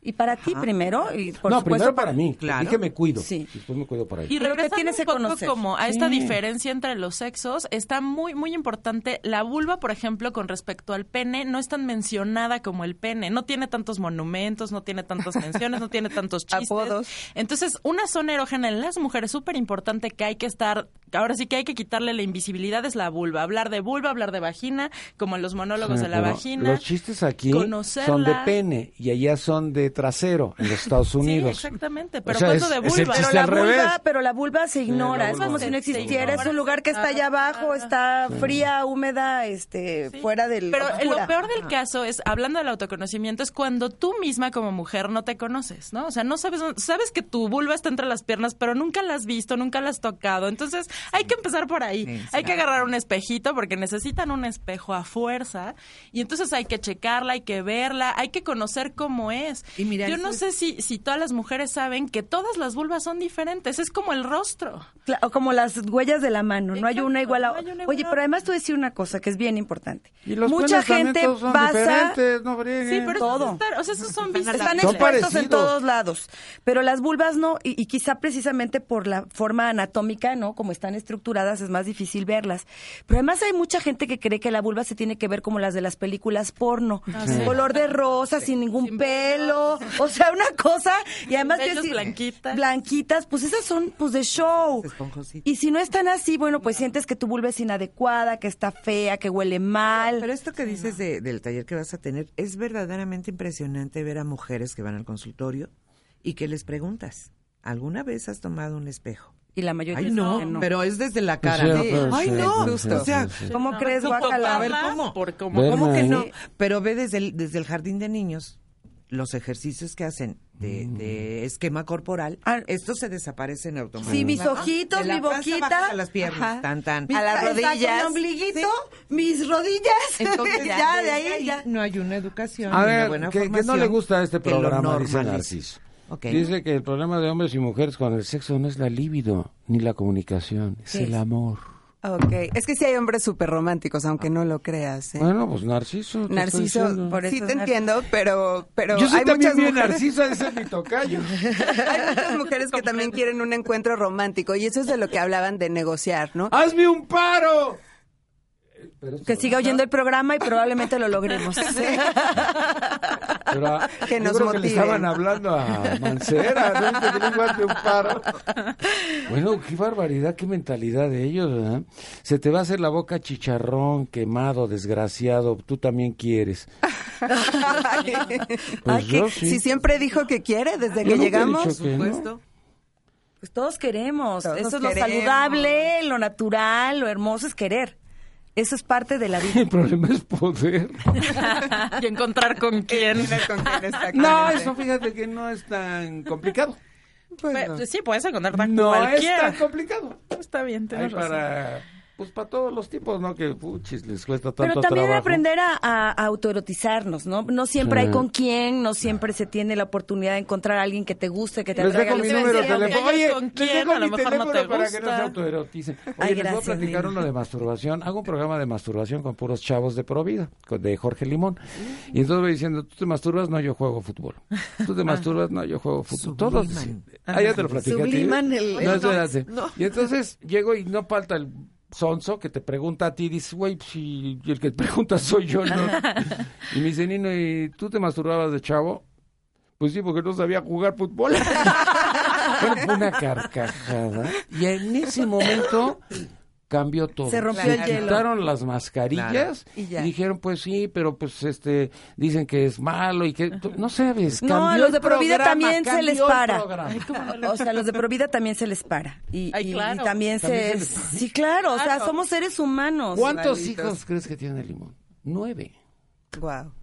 [SPEAKER 4] Y para ti primero. Y por
[SPEAKER 2] no,
[SPEAKER 4] supuesto
[SPEAKER 2] primero para mí.
[SPEAKER 6] Claro.
[SPEAKER 2] Dije me cuido.
[SPEAKER 4] Sí.
[SPEAKER 2] Después me cuido para.
[SPEAKER 5] Y regresando
[SPEAKER 4] tienes
[SPEAKER 5] un
[SPEAKER 4] que
[SPEAKER 5] poco
[SPEAKER 4] conocer.
[SPEAKER 5] como a esta
[SPEAKER 2] Sí.
[SPEAKER 5] diferencia entre los sexos, está muy muy importante la vulva, por ejemplo, con respecto al pene, no es tan mencionada como el pene, no tiene tantos monumentos, no tiene tantas (laughs) menciones, no tiene tantos chistes.
[SPEAKER 3] Apodos.
[SPEAKER 5] Entonces, una zona erógena en las mujeres súper importante que hay que estar, ahora sí que hay que quitarle la invisibilidad es la vulva, hablar de vulva, hablar de vagina, como en los monólogos
[SPEAKER 2] Sí,
[SPEAKER 5] de la vagina.
[SPEAKER 2] Los chistes aquí son de pene y allá son de trasero en los Estados (laughs)
[SPEAKER 5] Sí,
[SPEAKER 2] Unidos.
[SPEAKER 5] exactamente, pero
[SPEAKER 2] O sea,
[SPEAKER 5] ¿cuánto
[SPEAKER 2] es-
[SPEAKER 5] de
[SPEAKER 2] es el
[SPEAKER 5] vulva?
[SPEAKER 2] chiste
[SPEAKER 4] Pero la,
[SPEAKER 2] al revés.
[SPEAKER 4] vulva, pero la vulva se ignora, es como si no existiera, es un lugar que está allá abajo, está fría, húmeda, este, fuera del
[SPEAKER 5] Pero
[SPEAKER 4] oscura.
[SPEAKER 5] lo peor del caso es, hablando del autoconocimiento, es cuando tú misma como mujer no te conoces, ¿no? O sea, no sabes, sabes que tu vulva está entre las piernas, pero nunca la has visto, nunca la has tocado. Entonces, (laughs) hay que empezar por ahí.
[SPEAKER 6] Sí,
[SPEAKER 5] hay que agarrar un espejito porque necesitan un espejo a fuerza. Y entonces hay que checarla, hay que verla, hay que conocer cómo es.
[SPEAKER 6] Y mira,
[SPEAKER 5] Yo no
[SPEAKER 6] es-
[SPEAKER 5] sé si, si todas las mujeres saben que todas las vulvas son diferentes. Es como el rostro.
[SPEAKER 4] Cla- o como las huellas de la mano, no hay una igual a
[SPEAKER 5] no hay una igual
[SPEAKER 4] Oye, pero además tú decir una cosa que es bien importante.
[SPEAKER 2] Y los
[SPEAKER 4] Mucha gente
[SPEAKER 2] son diferentes, no.
[SPEAKER 5] Sí, pero
[SPEAKER 4] Todo.
[SPEAKER 5] eso es estar- o sea, esos son (laughs) vistas.
[SPEAKER 4] están expuestos en todos lados, pero las vulvas no, y, y quizá precisamente por la forma anatómica, ¿no? Como están estructuradas es más difícil verlas. Pero además hay mucha gente que cree que la vulva se tiene que ver como las de las películas porno,
[SPEAKER 5] sí.
[SPEAKER 4] color de rosa, sin ningún pelo, o sea, una cosa, y además
[SPEAKER 5] blanquitas.
[SPEAKER 4] blanquitas, pues esas son pues de show.
[SPEAKER 6] Esponjositas.
[SPEAKER 4] Y si no están así, bueno, pues sientes que tu vulva es inadecuada, que está fea, que huele mal.
[SPEAKER 6] Pero esto que dices de- del taller que vas a tener es verdaderamente impresionante ver a mujeres que van al consultorio y que les preguntas, ¿alguna vez has tomado un espejo?
[SPEAKER 4] Y la mayoría
[SPEAKER 6] Ay,
[SPEAKER 4] dice
[SPEAKER 6] no,
[SPEAKER 4] que no.
[SPEAKER 6] pero es desde la
[SPEAKER 2] Pues
[SPEAKER 6] cara.
[SPEAKER 2] sí,
[SPEAKER 6] ¿no?
[SPEAKER 2] pues
[SPEAKER 6] Ay,
[SPEAKER 2] sí,
[SPEAKER 6] no,
[SPEAKER 2] pues sí,
[SPEAKER 6] o sea,
[SPEAKER 2] sí, sí.
[SPEAKER 4] ¿Cómo crees,
[SPEAKER 5] No,
[SPEAKER 4] guacala?
[SPEAKER 6] A ver, ¿cómo?
[SPEAKER 5] Por cómo
[SPEAKER 2] Ven
[SPEAKER 6] ¿cómo que no? Pero ve desde el, desde el jardín de niños los ejercicios que hacen de, de esquema corporal,
[SPEAKER 4] Ah.
[SPEAKER 6] esto se desaparece en automático.
[SPEAKER 4] Sí, mis ojitos,
[SPEAKER 6] De la
[SPEAKER 4] mi boquita.
[SPEAKER 6] a las piernas,
[SPEAKER 4] Ajá.
[SPEAKER 6] tan, tan.
[SPEAKER 3] A las rodillas.
[SPEAKER 4] Mi ombliguito, mis rodillas.
[SPEAKER 6] Entonces (laughs)
[SPEAKER 4] ya, de ahí, ya.
[SPEAKER 6] no hay una educación,
[SPEAKER 2] A
[SPEAKER 6] ni una
[SPEAKER 2] ver,
[SPEAKER 6] buena
[SPEAKER 2] que, que no le gusta este programa, dice. Narciso.
[SPEAKER 6] Ok.
[SPEAKER 2] Dice que el problema de hombres y mujeres con el sexo no es la libido ni la comunicación, es
[SPEAKER 4] ¿Qué
[SPEAKER 2] el
[SPEAKER 4] es?
[SPEAKER 2] amor.
[SPEAKER 3] Ok, es que sí hay hombres súper románticos, aunque no lo creas. ¿eh?
[SPEAKER 2] Bueno, pues Narciso.
[SPEAKER 3] Narciso,
[SPEAKER 4] por eso
[SPEAKER 3] sí te entiendo, pero, pero
[SPEAKER 2] Yo soy
[SPEAKER 3] hay
[SPEAKER 2] también
[SPEAKER 3] muchas
[SPEAKER 2] bien
[SPEAKER 3] mujeres,
[SPEAKER 2] Narciso, ese es mi tocayo. (laughs)
[SPEAKER 3] hay muchas mujeres que también quieren un encuentro romántico y eso es de lo que hablaban de negociar, ¿no?
[SPEAKER 2] ¡Hazme un paro! Pero
[SPEAKER 4] Que siga oyendo el programa y probablemente lo logremos. (laughs)
[SPEAKER 2] Pero a-
[SPEAKER 3] Que
[SPEAKER 2] yo
[SPEAKER 3] nos
[SPEAKER 2] creo que le
[SPEAKER 3] motive.
[SPEAKER 2] estaban hablando a Mancera, ¿no? Un paro. Bueno, qué barbaridad, qué mentalidad de ellos, ¿verdad? Se te va a hacer la boca chicharrón, quemado, desgraciado, tú también quieres. Pues
[SPEAKER 3] Ay, que-
[SPEAKER 2] yo sí.
[SPEAKER 3] Si siempre dijo que quiere desde
[SPEAKER 2] Yo
[SPEAKER 3] que llegamos.
[SPEAKER 2] no.
[SPEAKER 6] supuesto.
[SPEAKER 4] Pues todos queremos.
[SPEAKER 3] Todos
[SPEAKER 4] Eso es lo saludable, lo natural, lo hermoso es querer. Eso es parte de la (laughs) vida.
[SPEAKER 2] El problema es poder. (laughs)
[SPEAKER 5] y encontrar con (laughs) quién.
[SPEAKER 3] Con quién está
[SPEAKER 2] No, eso fíjate que no es tan complicado.
[SPEAKER 3] Pues no.
[SPEAKER 5] Pues, sí, puedes encontrar con
[SPEAKER 2] No es
[SPEAKER 5] cualquiera.
[SPEAKER 2] tan complicado.
[SPEAKER 5] Está bien,
[SPEAKER 2] Hay
[SPEAKER 5] razón.
[SPEAKER 2] para, pues para todos los tipos, ¿no? Que, puchis, les cuesta tanto
[SPEAKER 4] Pero también
[SPEAKER 2] trabajo.
[SPEAKER 4] aprender a, a- a autoerotizarnos, ¿no? No siempre
[SPEAKER 2] Sí.
[SPEAKER 4] hay con quién, no siempre se tiene la oportunidad de encontrar a alguien que te guste, que te
[SPEAKER 2] Les
[SPEAKER 4] atraiga
[SPEAKER 2] dejo mi número de teléfono. Oye,
[SPEAKER 5] con
[SPEAKER 2] les
[SPEAKER 5] quién,
[SPEAKER 2] dejo
[SPEAKER 5] a
[SPEAKER 2] mi
[SPEAKER 5] no
[SPEAKER 2] teléfono
[SPEAKER 5] te
[SPEAKER 2] para que no se autoeroticen. Oye,
[SPEAKER 4] Ay,
[SPEAKER 2] les voy a
[SPEAKER 4] gracias,
[SPEAKER 2] platicar
[SPEAKER 4] Lili.
[SPEAKER 2] uno de masturbación. Hago un programa de masturbación con puros chavos de Provida, con- de Jorge Limón. Y entonces voy diciendo, ¿tú te masturbas? No, yo juego fútbol. ¿Tú te masturbas? No, yo juego fútbol. Todos.
[SPEAKER 6] Subliman.
[SPEAKER 2] Ah, ya te lo platiqué a ti.
[SPEAKER 4] Subliman el-
[SPEAKER 2] No,
[SPEAKER 4] el-
[SPEAKER 2] espérate. Y entonces llego y no falta el sonso que te pregunta a ti y dices, güey, pues, si el que te (laughs) pregunta soy yo, ¿no? (laughs) y me dice, Nino, ¿y tú te masturbabas de chavo? Pues sí, porque no sabía jugar fútbol. (laughs) fue una carcajada. Y en ese momento cambió todo.
[SPEAKER 4] Se rompió el hielo.
[SPEAKER 2] quitaron las mascarillas
[SPEAKER 4] Y
[SPEAKER 2] y,
[SPEAKER 4] ya.
[SPEAKER 2] dijeron, pues sí, pero pues este, dicen que es malo y que, no sabes.
[SPEAKER 4] No, a los
[SPEAKER 2] el
[SPEAKER 4] de Provida también se les
[SPEAKER 2] el
[SPEAKER 4] para.
[SPEAKER 2] programa.
[SPEAKER 4] O sea, a los de Provida también se les para. Y,
[SPEAKER 5] Ay,
[SPEAKER 4] y-
[SPEAKER 5] claro.
[SPEAKER 4] y también,
[SPEAKER 2] También
[SPEAKER 4] se...
[SPEAKER 2] se para. (laughs)
[SPEAKER 4] Sí, claro, o sea,
[SPEAKER 5] Claro.
[SPEAKER 4] somos seres humanos.
[SPEAKER 2] ¿Cuántos
[SPEAKER 3] Malditos.
[SPEAKER 2] hijos crees que tiene Limón? Nueve.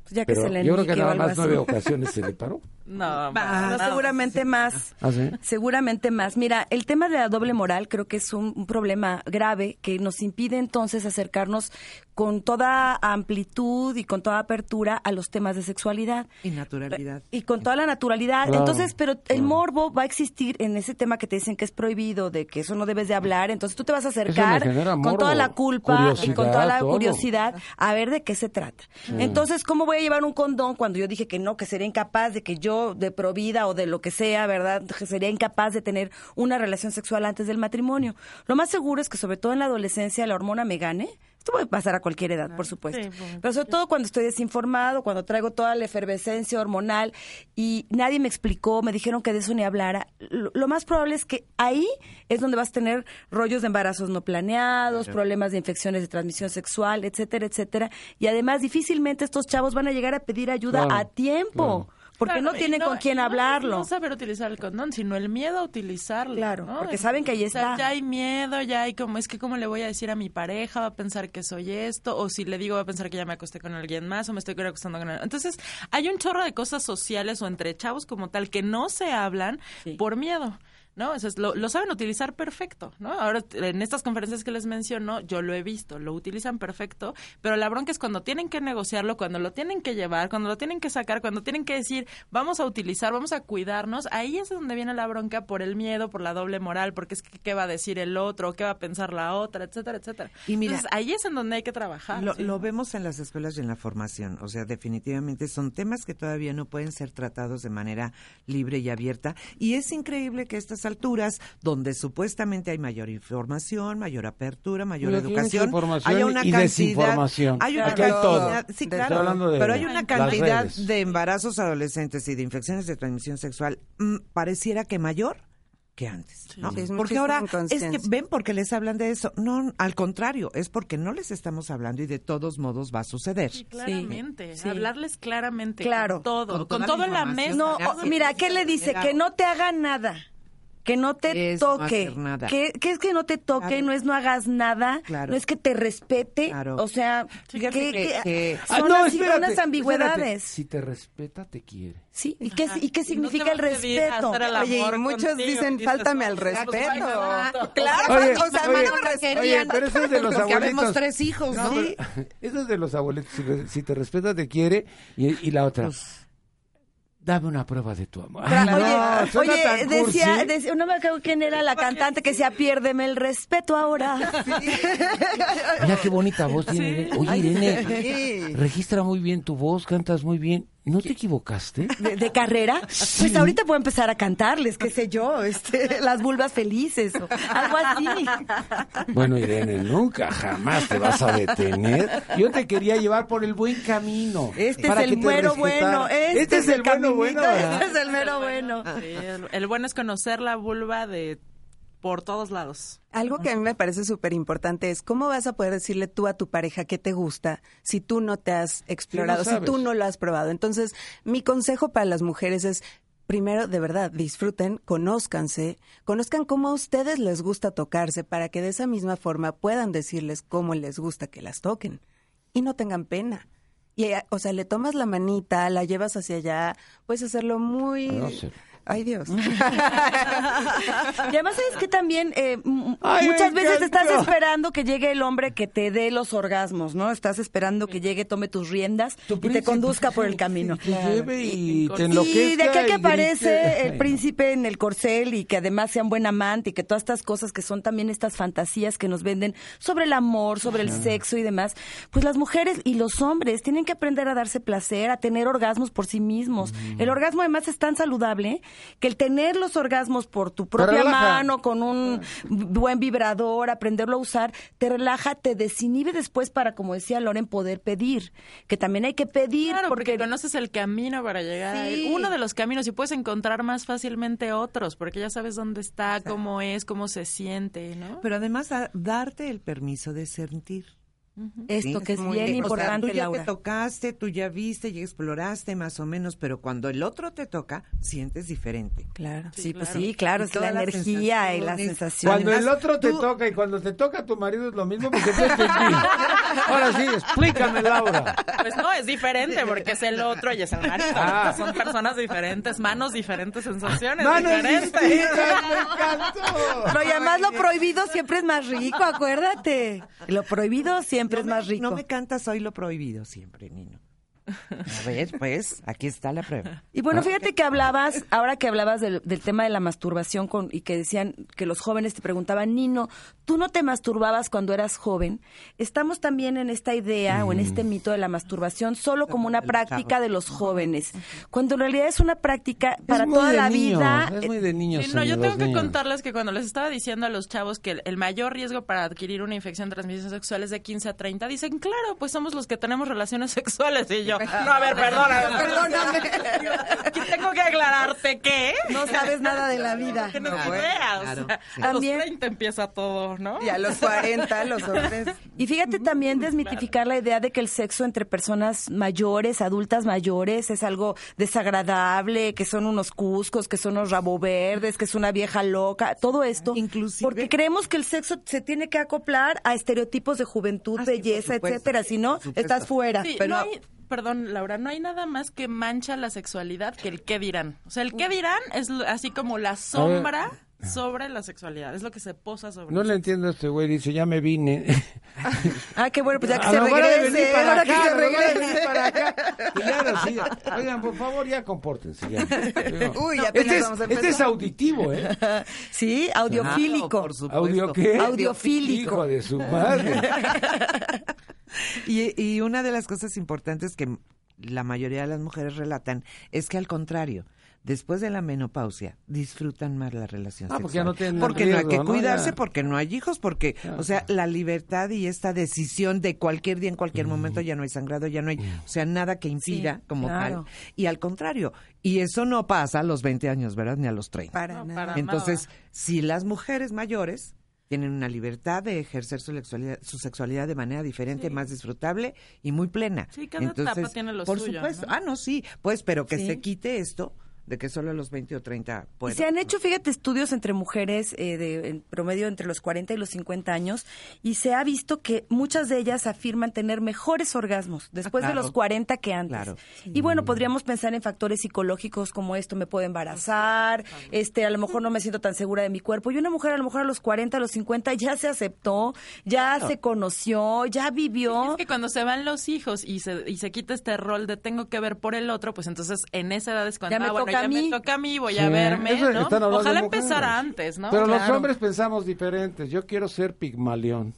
[SPEAKER 3] Guau.
[SPEAKER 4] Ya que
[SPEAKER 2] Pero
[SPEAKER 4] se le
[SPEAKER 2] yo creo que nada más nueve ocasiones se le paró. (laughs)
[SPEAKER 5] No,
[SPEAKER 4] No, seguramente más.
[SPEAKER 2] ¿Ah, sí?
[SPEAKER 4] Seguramente más. Mira, el tema de la doble moral creo que es un, un problema grave que nos impide entonces acercarnos con toda amplitud y con toda apertura a los temas de sexualidad.
[SPEAKER 6] Y naturalidad.
[SPEAKER 4] Y con toda la naturalidad.
[SPEAKER 2] Claro,
[SPEAKER 4] entonces, pero el
[SPEAKER 2] claro.
[SPEAKER 4] morbo va a existir en ese tema que te dicen que es prohibido, de que eso no debes de hablar. Entonces tú te vas a acercar con
[SPEAKER 2] morbo,
[SPEAKER 4] toda la culpa y con toda la
[SPEAKER 2] todo.
[SPEAKER 4] curiosidad a ver de qué se trata. Entonces, ¿cómo voy a llevar un condón cuando yo dije que no, que sería incapaz de que yo, de provida o de lo que sea, ¿verdad? Que sería incapaz de tener una relación sexual antes del matrimonio. Lo más seguro es que, sobre todo en la adolescencia, la hormona me gane. Esto puede pasar a cualquier edad, por supuesto.
[SPEAKER 5] Sí, pues,
[SPEAKER 4] Pero sobre todo cuando estoy desinformado, cuando traigo toda la efervescencia hormonal y nadie me explicó, me dijeron que de eso ni hablara. Lo, lo más probable es que ahí es donde vas a tener rollos de embarazos no planeados, problemas de infecciones de transmisión sexual, etcétera, etcétera. Y además difícilmente estos chavos van a llegar a pedir ayuda
[SPEAKER 2] Claro,
[SPEAKER 4] a tiempo. Porque
[SPEAKER 5] Claro,
[SPEAKER 4] no
[SPEAKER 5] y
[SPEAKER 4] tienen con quién hablarlo.
[SPEAKER 5] No saber utilizar el condón, sino el miedo a utilizarlo.
[SPEAKER 4] Claro,
[SPEAKER 5] ¿no?
[SPEAKER 4] porque saben que ahí
[SPEAKER 5] O sea,
[SPEAKER 4] está.
[SPEAKER 5] ya hay miedo, ya hay como, es que cómo le voy a decir a mi pareja, va a pensar que soy esto, o si le digo va a pensar que ya me acosté con alguien más, o me estoy acostando con él. Entonces, hay un chorro de cosas sociales o entre chavos como tal que no se hablan por miedo. ¿No? Eso es, lo, lo saben utilizar perfecto, ¿no? Ahora, en estas conferencias que les menciono, yo lo he visto, lo utilizan perfecto, pero la bronca es cuando tienen que negociarlo, cuando lo tienen que llevar, cuando lo tienen que sacar, cuando tienen que decir, vamos a utilizar, vamos a cuidarnos, ahí es donde viene la bronca por el miedo, por la doble moral, porque es que qué va a decir el otro, qué va a pensar la otra, etcétera, etcétera.
[SPEAKER 6] Y mira,
[SPEAKER 5] Entonces, ahí es en donde hay que trabajar.
[SPEAKER 6] Lo,
[SPEAKER 5] sí.
[SPEAKER 6] lo vemos en las escuelas y en la formación, o sea, definitivamente son temas que todavía no pueden ser tratados de manera libre y abierta. Y es increíble que a estas alturas, donde supuestamente hay mayor información, mayor apertura, mayor
[SPEAKER 2] Pero hay
[SPEAKER 6] educación, haya una
[SPEAKER 2] y
[SPEAKER 6] cantidad,
[SPEAKER 2] desinformación.
[SPEAKER 6] hay una
[SPEAKER 2] hay todo.
[SPEAKER 6] cantidad- sí,
[SPEAKER 3] De
[SPEAKER 6] claro,
[SPEAKER 2] de
[SPEAKER 6] pero hay una cantidad de embarazos adolescentes y de infecciones de transmisión sexual, mm, pareciera que mayor que antes, ¿no?
[SPEAKER 3] Sí, es
[SPEAKER 6] porque ahora es que ven porque les hablan de eso. No, al contrario, es porque no les estamos hablando y de todos modos va a suceder.
[SPEAKER 5] Sí, claramente,
[SPEAKER 4] sí.
[SPEAKER 5] hablarles claramente,
[SPEAKER 4] Claro.
[SPEAKER 5] con todo,
[SPEAKER 6] Con
[SPEAKER 5] con,
[SPEAKER 6] toda
[SPEAKER 5] todo
[SPEAKER 6] la
[SPEAKER 5] en la mesa.
[SPEAKER 4] No, mira, ¿qué le dice? Que no te haga nada. Que no te
[SPEAKER 6] Es no
[SPEAKER 4] toque.
[SPEAKER 6] hacer nada.
[SPEAKER 4] ¿Qué, qué es que no te toque?
[SPEAKER 6] Claro.
[SPEAKER 4] No es no hagas nada,
[SPEAKER 6] Claro.
[SPEAKER 4] no es que te respete.
[SPEAKER 6] Claro.
[SPEAKER 4] O sea, que-
[SPEAKER 6] que-
[SPEAKER 4] que-
[SPEAKER 6] que-
[SPEAKER 2] Ah,
[SPEAKER 4] son
[SPEAKER 2] no,
[SPEAKER 4] así
[SPEAKER 2] espérate,
[SPEAKER 4] unas
[SPEAKER 2] espérate.
[SPEAKER 4] ambigüedades.
[SPEAKER 2] Si te respeta, te quiere.
[SPEAKER 4] Sí, ¿y qué, y qué
[SPEAKER 5] no
[SPEAKER 4] significa el respeto?
[SPEAKER 5] el
[SPEAKER 3] Oye, y muchos
[SPEAKER 5] contigo,
[SPEAKER 3] dicen,
[SPEAKER 5] dices,
[SPEAKER 3] "Fáltame al
[SPEAKER 5] "No, pues,
[SPEAKER 3] respeto". Claro,
[SPEAKER 2] Oye,
[SPEAKER 3] o sea,
[SPEAKER 2] oye,
[SPEAKER 6] oye,
[SPEAKER 2] pero (laughs) eso es de los abuelitos.
[SPEAKER 6] tres hijos, ¿no?
[SPEAKER 2] pero eso es de los abuelitos. Si, te respeta, te quiere. Y, y la otra, dame una prueba de tu amor. Ay, no,
[SPEAKER 4] oye, oye, decía, decía- no me acuerdo quién era la cantante que decía, piérdeme el respeto ahora. (laughs)
[SPEAKER 2] Mira qué bonita voz tiene. Irene. Oye, Irene,
[SPEAKER 3] Sí.
[SPEAKER 2] registra muy bien tu voz, cantas muy bien. ¿No te equivocaste?
[SPEAKER 4] de, de carrera, pues ahorita puedo empezar a cantarles, qué sé yo, este, las vulvas felices o algo así.
[SPEAKER 2] Bueno, Irene, nunca, jamás te vas a detener. Yo te quería llevar por el buen camino.
[SPEAKER 4] Este es el mero bueno, este,
[SPEAKER 2] Este es el bueno,
[SPEAKER 4] caminito,
[SPEAKER 2] bueno.
[SPEAKER 4] este es el mero bueno.
[SPEAKER 5] Sí, el, el bueno es conocer la vulva de por todos lados.
[SPEAKER 3] Algo que a mí me parece súper importante es cómo vas a poder decirle tú a tu pareja qué te gusta si tú no te has explorado, si tú no lo has probado. Entonces, mi consejo para las mujeres es, primero, de verdad, disfruten, conózcanse, conozcan cómo a ustedes les gusta tocarse para que de esa misma forma puedan decirles cómo les gusta que las toquen y no tengan pena. Y, eh, o sea, le tomas la manita, la llevas hacia allá, puedes hacerlo muy... Ay, Dios. (laughs)
[SPEAKER 4] Y además sabes que también eh,
[SPEAKER 2] Ay,
[SPEAKER 4] muchas veces
[SPEAKER 2] encantó.
[SPEAKER 4] estás esperando que llegue el hombre que te dé los orgasmos, ¿no? Estás esperando que llegue, tome tus riendas
[SPEAKER 2] Tu
[SPEAKER 4] y te conduzca por el camino.
[SPEAKER 2] Te lleve y te
[SPEAKER 4] Y de acá que aparece el príncipe en el corcel y que además sea un buen amante y que todas estas cosas que son también estas fantasías que nos venden sobre el amor, sobre el sexo y demás, pues las mujeres y los hombres tienen que aprender a darse placer, a tener orgasmos por sí mismos.
[SPEAKER 2] Mm.
[SPEAKER 4] El orgasmo además es tan saludable que el tener los orgasmos por tu propia mano, con un buen vibrador, aprenderlo a usar, te relaja, te desinhibe después para, como decía Loren, poder pedir. Que también hay que pedir
[SPEAKER 5] Claro, porque,
[SPEAKER 4] porque
[SPEAKER 5] conoces el camino para llegar a él. Uno de los caminos y puedes encontrar más fácilmente otros, porque ya sabes dónde está, cómo es, cómo se siente, ¿no?
[SPEAKER 6] Pero además a- darte el permiso de sentir.
[SPEAKER 4] Esto
[SPEAKER 6] Sí,
[SPEAKER 4] que es bien
[SPEAKER 6] O sea,
[SPEAKER 4] importante,
[SPEAKER 6] tú ya
[SPEAKER 4] Laura.
[SPEAKER 6] te tocaste, tú ya viste, ya exploraste más o menos, pero cuando el otro te toca, sientes diferente.
[SPEAKER 3] Claro.
[SPEAKER 4] Sí, pues
[SPEAKER 5] claro.
[SPEAKER 4] sí, claro,
[SPEAKER 6] Y
[SPEAKER 4] es la energía y las
[SPEAKER 6] sensaciones.
[SPEAKER 4] sensaciones.
[SPEAKER 2] Cuando el otro te
[SPEAKER 6] tú-
[SPEAKER 2] toca y cuando te toca tu marido es lo mismo porque tú. Ahora sí, explícame, Laura.
[SPEAKER 5] Pues no, es diferente porque es el otro y es el marido.
[SPEAKER 2] Ah.
[SPEAKER 5] Son personas diferentes, manos diferentes, sensaciones
[SPEAKER 2] Manos
[SPEAKER 5] diferentes.
[SPEAKER 2] distintas, me encantó.
[SPEAKER 4] Pero y además lo prohibido siempre es más rico, acuérdate. Lo prohibido siempre
[SPEAKER 6] No me-
[SPEAKER 4] más rico.
[SPEAKER 6] No me cantas hoy lo prohibido siempre, Nino. A ver, pues, aquí está la prueba.
[SPEAKER 4] Y bueno, fíjate que hablabas, ahora que hablabas del, del tema de la masturbación con, y que decían que los jóvenes te preguntaban, Nino, ¿tú no te masturbabas cuando eras joven? Estamos también en esta idea o en este mito de la masturbación solo como una práctica de los jóvenes, cuando en realidad es una práctica para
[SPEAKER 2] es muy
[SPEAKER 4] toda
[SPEAKER 2] de
[SPEAKER 4] la
[SPEAKER 2] niños,
[SPEAKER 4] vida.
[SPEAKER 2] Es muy de niños.
[SPEAKER 5] Sí, no, yo tengo que
[SPEAKER 2] niños.
[SPEAKER 5] contarles que cuando les estaba diciendo a los chavos que el, el mayor riesgo para adquirir una infección de transmisión sexual es de 15 a 30, dicen, claro, pues somos los que tenemos relaciones (laughs) sexuales. Y yo, no, a ver, perdóname. (laughs) Perdóname. Aquí tengo que aclararte que...
[SPEAKER 4] No sabes nada de la vida.
[SPEAKER 5] Que no
[SPEAKER 6] No,
[SPEAKER 5] te
[SPEAKER 6] bueno,
[SPEAKER 5] veas.
[SPEAKER 6] claro,
[SPEAKER 5] O sea,
[SPEAKER 6] sí.
[SPEAKER 5] A los
[SPEAKER 4] También-
[SPEAKER 5] 30 empieza todo, ¿no?
[SPEAKER 3] Y a los 40 los hombres
[SPEAKER 4] Y fíjate también desmitificar la idea de que el sexo entre personas mayores, adultas mayores, es algo desagradable, que son unos cuscos, que son unos rabo verdes, que es una vieja loca, todo esto.
[SPEAKER 6] Inclusive-
[SPEAKER 4] Porque creemos que el sexo se tiene que acoplar a estereotipos de juventud,
[SPEAKER 6] Ah, sí,
[SPEAKER 4] belleza,
[SPEAKER 6] supuesto,
[SPEAKER 4] etcétera. Si no, estás fuera.
[SPEAKER 5] Sí,
[SPEAKER 6] Pero-
[SPEAKER 5] no hay, perdón, Laura, no hay nada más que mancha la sexualidad que el qué dirán. O sea, el qué dirán es lo- así como la sombra sobre la sexualidad. Es lo que se posa sobre
[SPEAKER 2] No le entiendo a este güey, dice, ya me vine. (laughs)
[SPEAKER 4] Ah, qué bueno, pues ya que
[SPEAKER 2] A
[SPEAKER 4] se regrese,
[SPEAKER 2] para
[SPEAKER 4] ahora
[SPEAKER 2] acá,
[SPEAKER 4] que se regrese.
[SPEAKER 2] para acá. (laughs) Y ahora sí, Oigan, por favor, ya compórtense. Ya. (laughs)
[SPEAKER 3] Uy, ya
[SPEAKER 2] este, es,
[SPEAKER 3] vamos a
[SPEAKER 2] este es auditivo, ¿eh?
[SPEAKER 4] Sí, audiofílico.
[SPEAKER 6] Claro, por supuesto.
[SPEAKER 2] ¿Audio qué?
[SPEAKER 4] Audiofílico.
[SPEAKER 2] Hijo de su madre. (laughs)
[SPEAKER 6] Y, y una de las cosas importantes que la mayoría de las mujeres relatan es que al contrario, después de la menopausia disfrutan más la relación
[SPEAKER 2] Ah,
[SPEAKER 6] sexual.
[SPEAKER 2] porque ya no tienen
[SPEAKER 6] Porque no hay que
[SPEAKER 2] riesgo, ¿no?
[SPEAKER 6] cuidarse, porque no hay hijos, porque, o sea, la libertad y esta decisión de cualquier día, en cualquier momento, ya no hay sangrado, ya no hay, o sea, nada que impida como
[SPEAKER 4] claro.
[SPEAKER 6] tal. Y al contrario, y eso no pasa a los 20 años, ¿verdad? Ni a los 30.
[SPEAKER 3] para
[SPEAKER 5] No,
[SPEAKER 3] nada.
[SPEAKER 5] para
[SPEAKER 6] Entonces,
[SPEAKER 5] nada.
[SPEAKER 6] si las mujeres mayores tienen una libertad de ejercer su sexualidad, su sexualidad de manera diferente, más disfrutable y muy plena.
[SPEAKER 5] Sí, cada
[SPEAKER 6] Entonces,
[SPEAKER 5] etapa tiene lo
[SPEAKER 6] por
[SPEAKER 5] suyo,
[SPEAKER 6] supuesto.
[SPEAKER 5] ¿no?
[SPEAKER 6] Ah, no, sí, pues, pero que
[SPEAKER 4] Sí.
[SPEAKER 6] se quite esto de que solo a los 20 o 30
[SPEAKER 4] Y
[SPEAKER 6] pueden.
[SPEAKER 4] se han hecho, fíjate, estudios entre mujeres eh, de en promedio entre los 40 y los 50 años y se ha visto que muchas de ellas afirman tener mejores orgasmos después de
[SPEAKER 6] claro.
[SPEAKER 4] los 40 que antes.
[SPEAKER 6] Claro.
[SPEAKER 4] Y bueno, podríamos pensar en factores psicológicos como esto me puedo embarazar, este a lo mejor no me siento tan segura de mi cuerpo. Y una mujer a lo mejor a los 40, a los 50 ya se aceptó, ya se conoció, ya vivió.
[SPEAKER 5] Es que cuando se van los hijos y se, y se quita este rol de tengo que ver por el otro, pues entonces en esa edad es cuando
[SPEAKER 4] Ya me
[SPEAKER 5] ah, bueno,
[SPEAKER 4] toca
[SPEAKER 5] ya
[SPEAKER 4] a mí.
[SPEAKER 5] me toca a mí, voy
[SPEAKER 2] Sí,
[SPEAKER 5] a verme,
[SPEAKER 2] eso
[SPEAKER 5] ¿no? Ojalá empezara antes, ¿no?
[SPEAKER 2] Pero los
[SPEAKER 4] Claro.
[SPEAKER 2] hombres pensamos diferentes. Yo quiero ser Pigmalión.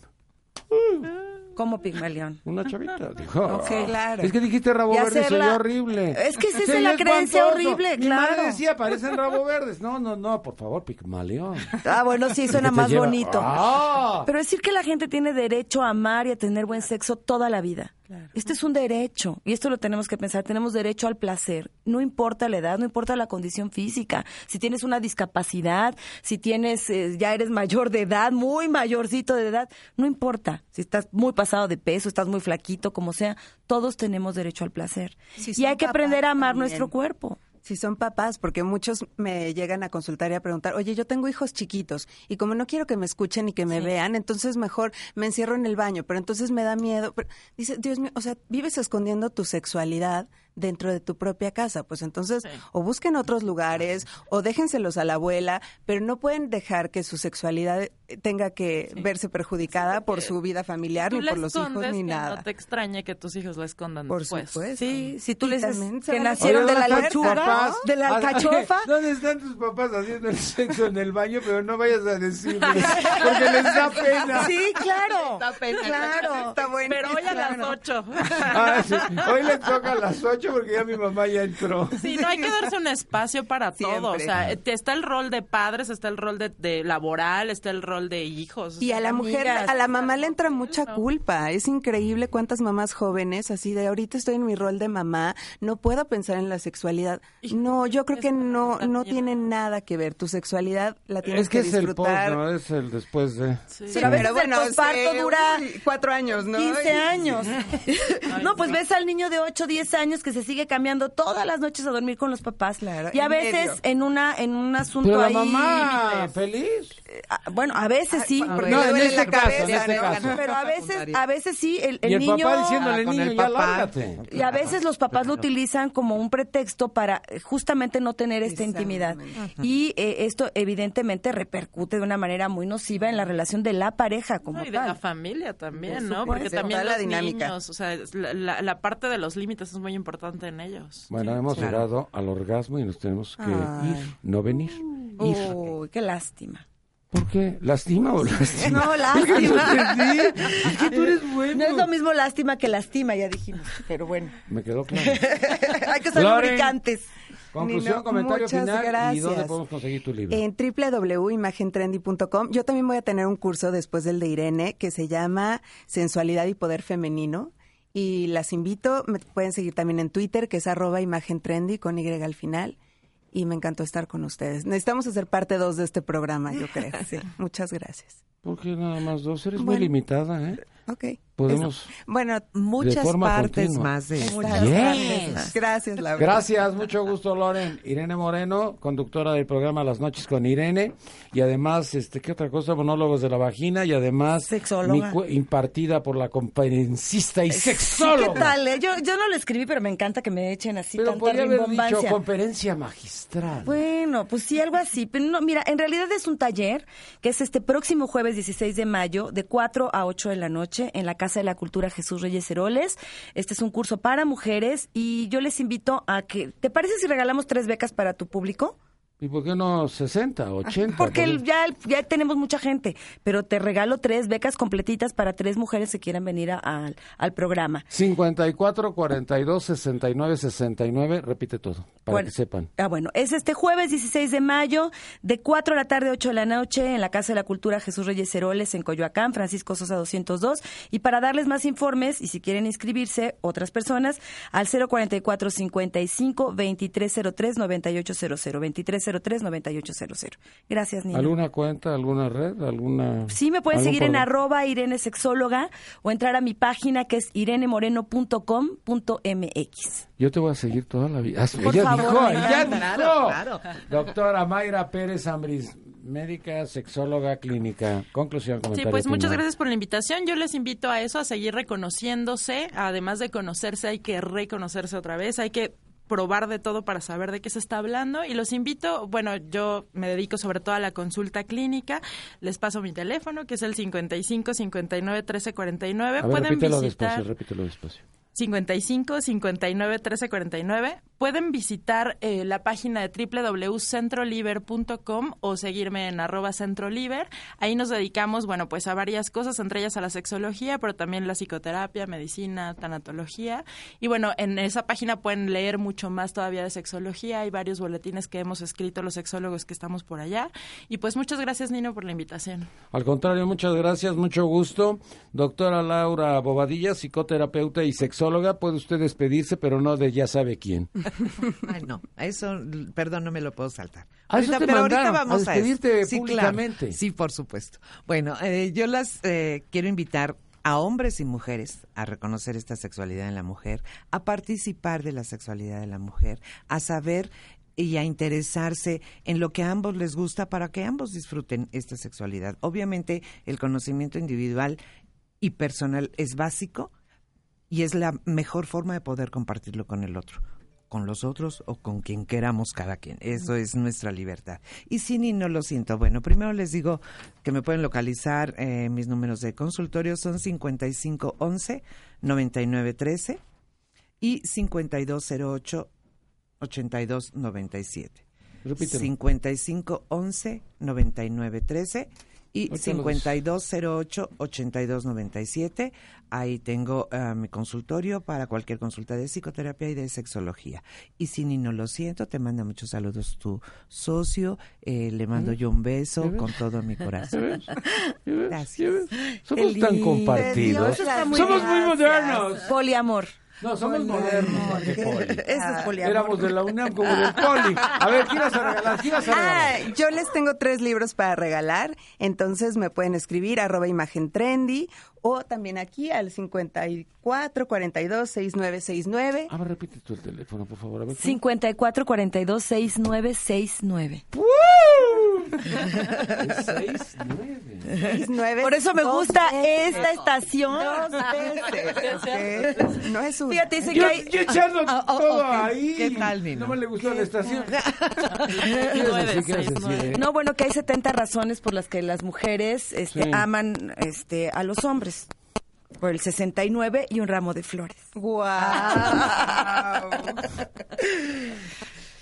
[SPEAKER 4] Como Pigmalión.
[SPEAKER 2] Una chavita. (laughs) Dijo.
[SPEAKER 3] Ok, claro.
[SPEAKER 2] Es que dijiste rabo
[SPEAKER 4] Y
[SPEAKER 2] verde y se
[SPEAKER 4] hacerla-
[SPEAKER 2] oyó horrible.
[SPEAKER 4] Es que esa es la creencia
[SPEAKER 2] espantoso.
[SPEAKER 4] horrible,
[SPEAKER 2] Mi
[SPEAKER 4] claro.
[SPEAKER 2] madre decía, parecen (laughs) rabo verdes. No, no, no, por favor, Pigmalión.
[SPEAKER 4] Ah, bueno, sí, suena más
[SPEAKER 2] lleva-
[SPEAKER 4] bonito.
[SPEAKER 2] ¡Ah!
[SPEAKER 4] Pero decir que la gente tiene derecho a amar y a tener buen sexo toda la vida. Este es un derecho y esto lo tenemos que pensar. Tenemos derecho al placer. No importa la edad, no importa la condición física. Si tienes una discapacidad, si tienes, eh, ya eres mayor de edad, muy mayorcito de edad, no importa. Si estás muy pasado de peso, estás muy flaquito, como sea, todos tenemos derecho al placer.
[SPEAKER 3] Si
[SPEAKER 4] y hay que aprender a amar
[SPEAKER 3] también.
[SPEAKER 4] nuestro cuerpo.
[SPEAKER 3] Si son papás, porque muchos me llegan a consultar y a preguntar, oye, yo tengo hijos chiquitos y como no quiero que me escuchen y que me vean, entonces mejor me encierro en el baño, pero entonces me da miedo. Pero, dice, Dios mío, o sea, vives escondiendo tu sexualidad dentro de tu propia casa, pues entonces
[SPEAKER 5] Sí.
[SPEAKER 3] o busquen otros lugares o déjenselos a la abuela, pero no pueden dejar que su sexualidad eh, tenga que verse perjudicada por su vida familiar ni por los hijos ni
[SPEAKER 5] que
[SPEAKER 3] nada.
[SPEAKER 5] No te extrañe que tus hijos la escondan
[SPEAKER 3] Por
[SPEAKER 5] después.
[SPEAKER 3] supuesto.
[SPEAKER 4] Sí, si tú les que nacieron
[SPEAKER 2] Oye,
[SPEAKER 4] de la
[SPEAKER 2] ¿dónde están tus
[SPEAKER 4] lechuga,
[SPEAKER 2] papás?
[SPEAKER 4] de la alcachofa.
[SPEAKER 2] ¿Dónde están tus papás haciendo el sexo en el baño? Pero no vayas a decirles, (laughs) porque les da pena.
[SPEAKER 4] Sí, claro.
[SPEAKER 3] Está pena.
[SPEAKER 4] Claro.
[SPEAKER 3] Está bueno.
[SPEAKER 5] Pero hoy a las ocho.
[SPEAKER 2] Ah, sí. Hoy les toca a las 8 porque ya mi mamá ya entró. (laughs)
[SPEAKER 5] Sí, no hay que darse un espacio para todo. O sea, está el rol de padres, está el rol de, de laboral, está el rol de hijos.
[SPEAKER 3] Y a la mujer,
[SPEAKER 4] Amigas.
[SPEAKER 3] a la mamá le entra mucha culpa. Es increíble cuántas mamás jóvenes, así de ahorita estoy en mi rol de mamá, no puedo pensar en la sexualidad. No, yo creo que no, no tiene nada que ver. Tu sexualidad la tienes
[SPEAKER 2] Es que es el post,
[SPEAKER 3] disfrutar.
[SPEAKER 2] ¿no? Es el después de...
[SPEAKER 5] Sí.
[SPEAKER 4] Pero a veces el posparto
[SPEAKER 3] sí,
[SPEAKER 4] dura
[SPEAKER 3] cuatro años, ¿no?
[SPEAKER 4] 15 años.
[SPEAKER 5] Ay,
[SPEAKER 4] no, pues
[SPEAKER 5] sí.
[SPEAKER 4] ves al niño de 8, 10 años que se sigue cambiando todas las noches a dormir con los papás.
[SPEAKER 3] Claro,
[SPEAKER 4] y a veces
[SPEAKER 3] medio.
[SPEAKER 4] en una en un asunto
[SPEAKER 2] Pero la
[SPEAKER 4] ahí
[SPEAKER 2] mamá,
[SPEAKER 4] límites.
[SPEAKER 2] feliz.
[SPEAKER 4] Bueno, a veces sí,
[SPEAKER 3] Porque
[SPEAKER 2] No,
[SPEAKER 3] le
[SPEAKER 2] en este
[SPEAKER 3] la
[SPEAKER 2] caso,
[SPEAKER 3] cabeza,
[SPEAKER 2] en este
[SPEAKER 3] ¿no?
[SPEAKER 2] caso.
[SPEAKER 4] pero a veces a veces sí el, el
[SPEAKER 2] y el
[SPEAKER 4] niño
[SPEAKER 2] papá diciéndole,
[SPEAKER 6] Ah,
[SPEAKER 2] niño,
[SPEAKER 6] el
[SPEAKER 2] ya
[SPEAKER 6] papá.
[SPEAKER 2] lárgate.
[SPEAKER 4] Y a veces los papás lo utilizan como un pretexto para eh, justamente no tener esta intimidad. Y eh, esto evidentemente repercute de una manera muy nociva en la relación de la pareja como
[SPEAKER 5] No, y de la
[SPEAKER 4] tal.
[SPEAKER 5] familia también, ¿no? Porque también
[SPEAKER 3] la dinámica.
[SPEAKER 5] niños, o sea, la, la- la parte de los límites es muy importante en ellos.
[SPEAKER 2] Bueno, hemos llegado al orgasmo y nos tenemos que
[SPEAKER 3] Ay.
[SPEAKER 2] ir, no venir. Ir.
[SPEAKER 4] Uy, qué lástima.
[SPEAKER 2] ¿Por qué? ¿Lastima o lastima?
[SPEAKER 4] No, (laughs)
[SPEAKER 2] Es que
[SPEAKER 4] lástima.
[SPEAKER 2] entendí. Es que tú eres bueno.
[SPEAKER 4] No es lo mismo lástima que lastima, ya dijimos. Pero bueno,
[SPEAKER 2] Me quedó claro. (laughs)
[SPEAKER 4] hay que ser lubricantes.
[SPEAKER 2] Conclusión,
[SPEAKER 3] Nino,
[SPEAKER 2] comentario final y
[SPEAKER 3] gracias.
[SPEAKER 2] dónde podemos conseguir tu libro.
[SPEAKER 3] En www.imagentrendy.com. Yo también voy a tener un curso después del de Irene que se llama Sensualidad y Poder Femenino. Y las invito, me pueden seguir también en Twitter, que es arroba imagen trendy con Y al final. Y me encantó estar con ustedes. Necesitamos hacer parte 2 de este programa, yo creo. Sí, (laughs) muchas gracias.
[SPEAKER 2] ¿Por qué nada más dos? Eres muy limitada, ¿eh?
[SPEAKER 3] Ok.
[SPEAKER 2] Podemos...
[SPEAKER 3] Bueno,
[SPEAKER 6] Muchas partes
[SPEAKER 2] continua.
[SPEAKER 6] más de
[SPEAKER 3] muchas
[SPEAKER 2] Yes.
[SPEAKER 3] gracias. Gracias, Laura.
[SPEAKER 2] Gracias, mucho gusto, Loren. Irene Moreno, conductora del programa Las Noches con Irene. Y además, este, ¿qué otra cosa? Monólogos de la vagina. Y además,
[SPEAKER 4] Sexóloga.
[SPEAKER 2] mi cu- impartida por la conferencista y sexóloga.
[SPEAKER 4] ¿Qué tal? eh? Yo, yo no lo escribí, pero me encanta que me echen así
[SPEAKER 2] Pero
[SPEAKER 4] tanta
[SPEAKER 2] podría haber dicho conferencia magistral.
[SPEAKER 4] Bueno, pues sí, algo así. Pero no, mira, en realidad es un taller que es este próximo jueves 16 de mayo, de 4 a 8 de la noche, en la Casa de la Cultura Jesús Reyes Heroles. Este es un curso para mujeres y yo les invito a que, ¿te parece si regalamos tres becas para tu público?
[SPEAKER 2] ¿Y por qué no 60, 80?
[SPEAKER 4] Porque
[SPEAKER 2] Por-
[SPEAKER 4] el- ya, ya tenemos mucha gente, pero te regalo tres becas completitas para tres mujeres que quieran venir a- al, al programa.
[SPEAKER 2] 54, 42, 69, 69. Repite todo, para
[SPEAKER 4] Bueno,
[SPEAKER 2] que sepan.
[SPEAKER 4] Ah, bueno, es este jueves 16 de mayo, de 4 de la tarde a 8 de la noche, en la Casa de la Cultura Jesús Reyes Heroles, en Coyoacán, Francisco Sosa 202. Y para darles más informes, y si quieren inscribirse, otras personas, al 044 55 2303 9800 2303 603-9800. Gracias, Nino.
[SPEAKER 2] ¿Alguna cuenta, alguna red, alguna...
[SPEAKER 4] Sí, me pueden seguir en arroba Irene Sexóloga o entrar a mi página que es irenemoreno.com.mx.
[SPEAKER 2] Yo te voy a seguir toda la vida.
[SPEAKER 4] Por
[SPEAKER 2] ella
[SPEAKER 4] favor,
[SPEAKER 2] dijo, ella dijo.
[SPEAKER 6] Claro,
[SPEAKER 2] Doctora Mayra Pérez Ambris, médica, sexóloga clínica. Conclusión,
[SPEAKER 5] Sí, pues muchas
[SPEAKER 2] final.
[SPEAKER 5] gracias por la invitación. Yo les invito a eso, a seguir reconociéndose. Además de conocerse, hay que reconocerse otra vez. Hay que probar de todo para saber de qué se está hablando y los invito, bueno, yo me dedico sobre todo a la consulta clínica, les paso mi teléfono que es el 55 59 13 49,
[SPEAKER 2] A ver,
[SPEAKER 5] pueden
[SPEAKER 2] repítelo
[SPEAKER 5] visitar
[SPEAKER 2] despacio, repítelo despacio.
[SPEAKER 5] 55 59 13 49. Pueden visitar eh, la página de www.centroliber.com o seguirme en arroba centroliber. Ahí nos dedicamos, bueno, pues a varias cosas, entre ellas a la sexología, pero también la psicoterapia, medicina, tanatología. Y bueno, en esa página pueden leer mucho más todavía de sexología. Hay varios boletines que hemos escrito los sexólogos que estamos por allá. Y pues muchas gracias, Nino, por la invitación.
[SPEAKER 2] Al contrario, muchas gracias, mucho gusto. Doctora Laura Bobadilla, psicoterapeuta y sexóloga, puede usted despedirse, pero no de ya sabe quién. (laughs)
[SPEAKER 6] Ay, no, eso, perdón, no me lo puedo saltar.
[SPEAKER 2] Ah, te
[SPEAKER 6] pero ahorita
[SPEAKER 2] a
[SPEAKER 6] vamos a, eso.
[SPEAKER 2] despedirte
[SPEAKER 6] Sí,
[SPEAKER 2] públicamente.
[SPEAKER 6] claro. Sí, por supuesto. Bueno, eh, yo las eh, quiero invitar a hombres y mujeres a reconocer esta sexualidad en la mujer, a participar de la sexualidad de la mujer, a saber y a interesarse en lo que a ambos les gusta para que ambos disfruten esta sexualidad. Obviamente, el conocimiento individual y personal es básico, y es la mejor forma de poder compartirlo con el otro con los otros o con quien queramos cada quien. Eso es nuestra libertad. Y si ni no lo siento, bueno, primero les digo que me pueden localizar, eh, mis números de consultorio son 5511 9913 y 5208 8297.
[SPEAKER 2] Repítelo.
[SPEAKER 6] 5511 9913 y
[SPEAKER 2] Ahorita lo dices.
[SPEAKER 6] 5208-8297. Ahí tengo eh, mi consultorio para cualquier consulta de psicoterapia y de sexología. Y si ni no lo siento, te manda muchos saludos tu socio. eh, le mando yo un beso con todo mi corazón. Gracias.
[SPEAKER 2] Somos tan compartidos. Somos muy modernos.
[SPEAKER 4] Poliamor.
[SPEAKER 2] No, somos modernos. (laughs)
[SPEAKER 4] es poliamor.
[SPEAKER 2] Éramos de la UNAM como del poli. A ver, ¿qué ibas a regalar? ¿Qué ibas a regalar?
[SPEAKER 3] Ah, yo les tengo tres libros para regalar, entonces me pueden escribir arroba imagen trendy o también aquí al 54 42 6969.
[SPEAKER 2] A ver, repite tú el teléfono, por favor. A ver,
[SPEAKER 4] 54 42 6969.
[SPEAKER 2] Es seis, nueve.
[SPEAKER 3] 69,
[SPEAKER 4] Por eso me
[SPEAKER 3] dos
[SPEAKER 4] gusta
[SPEAKER 3] veces.
[SPEAKER 4] esta estación.
[SPEAKER 3] Dos veces, (laughs) ¿ok? No es un...
[SPEAKER 4] Fíjate, dice
[SPEAKER 2] Yo,
[SPEAKER 4] que hay...
[SPEAKER 2] yo echando (laughs)
[SPEAKER 4] Ah, oh,
[SPEAKER 2] todo ahí.
[SPEAKER 6] ¿Qué tal, Nino?
[SPEAKER 2] No me le gustó la estación. ¿Qué
[SPEAKER 5] Nueve,
[SPEAKER 2] ibas a decir? ¿Qué ibas a
[SPEAKER 5] seis,
[SPEAKER 2] decir,
[SPEAKER 5] nueve.
[SPEAKER 2] eh?
[SPEAKER 4] No, bueno, que hay 70 razones por las que las mujeres este,
[SPEAKER 2] Sí.
[SPEAKER 4] aman este, a los hombres. Por el 69 y un ramo de flores.
[SPEAKER 3] ¡Guau! (laughs)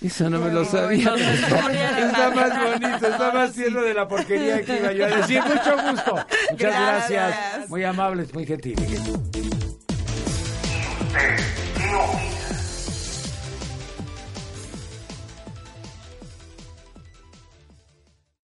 [SPEAKER 2] Eso no me lo sabía. (laughs) Está más bonito, está más tierno de la porquería que iba yo a decir. Mucho gusto. Muchas gracias.
[SPEAKER 3] Gracias.
[SPEAKER 2] Muy amables, muy gentiles usted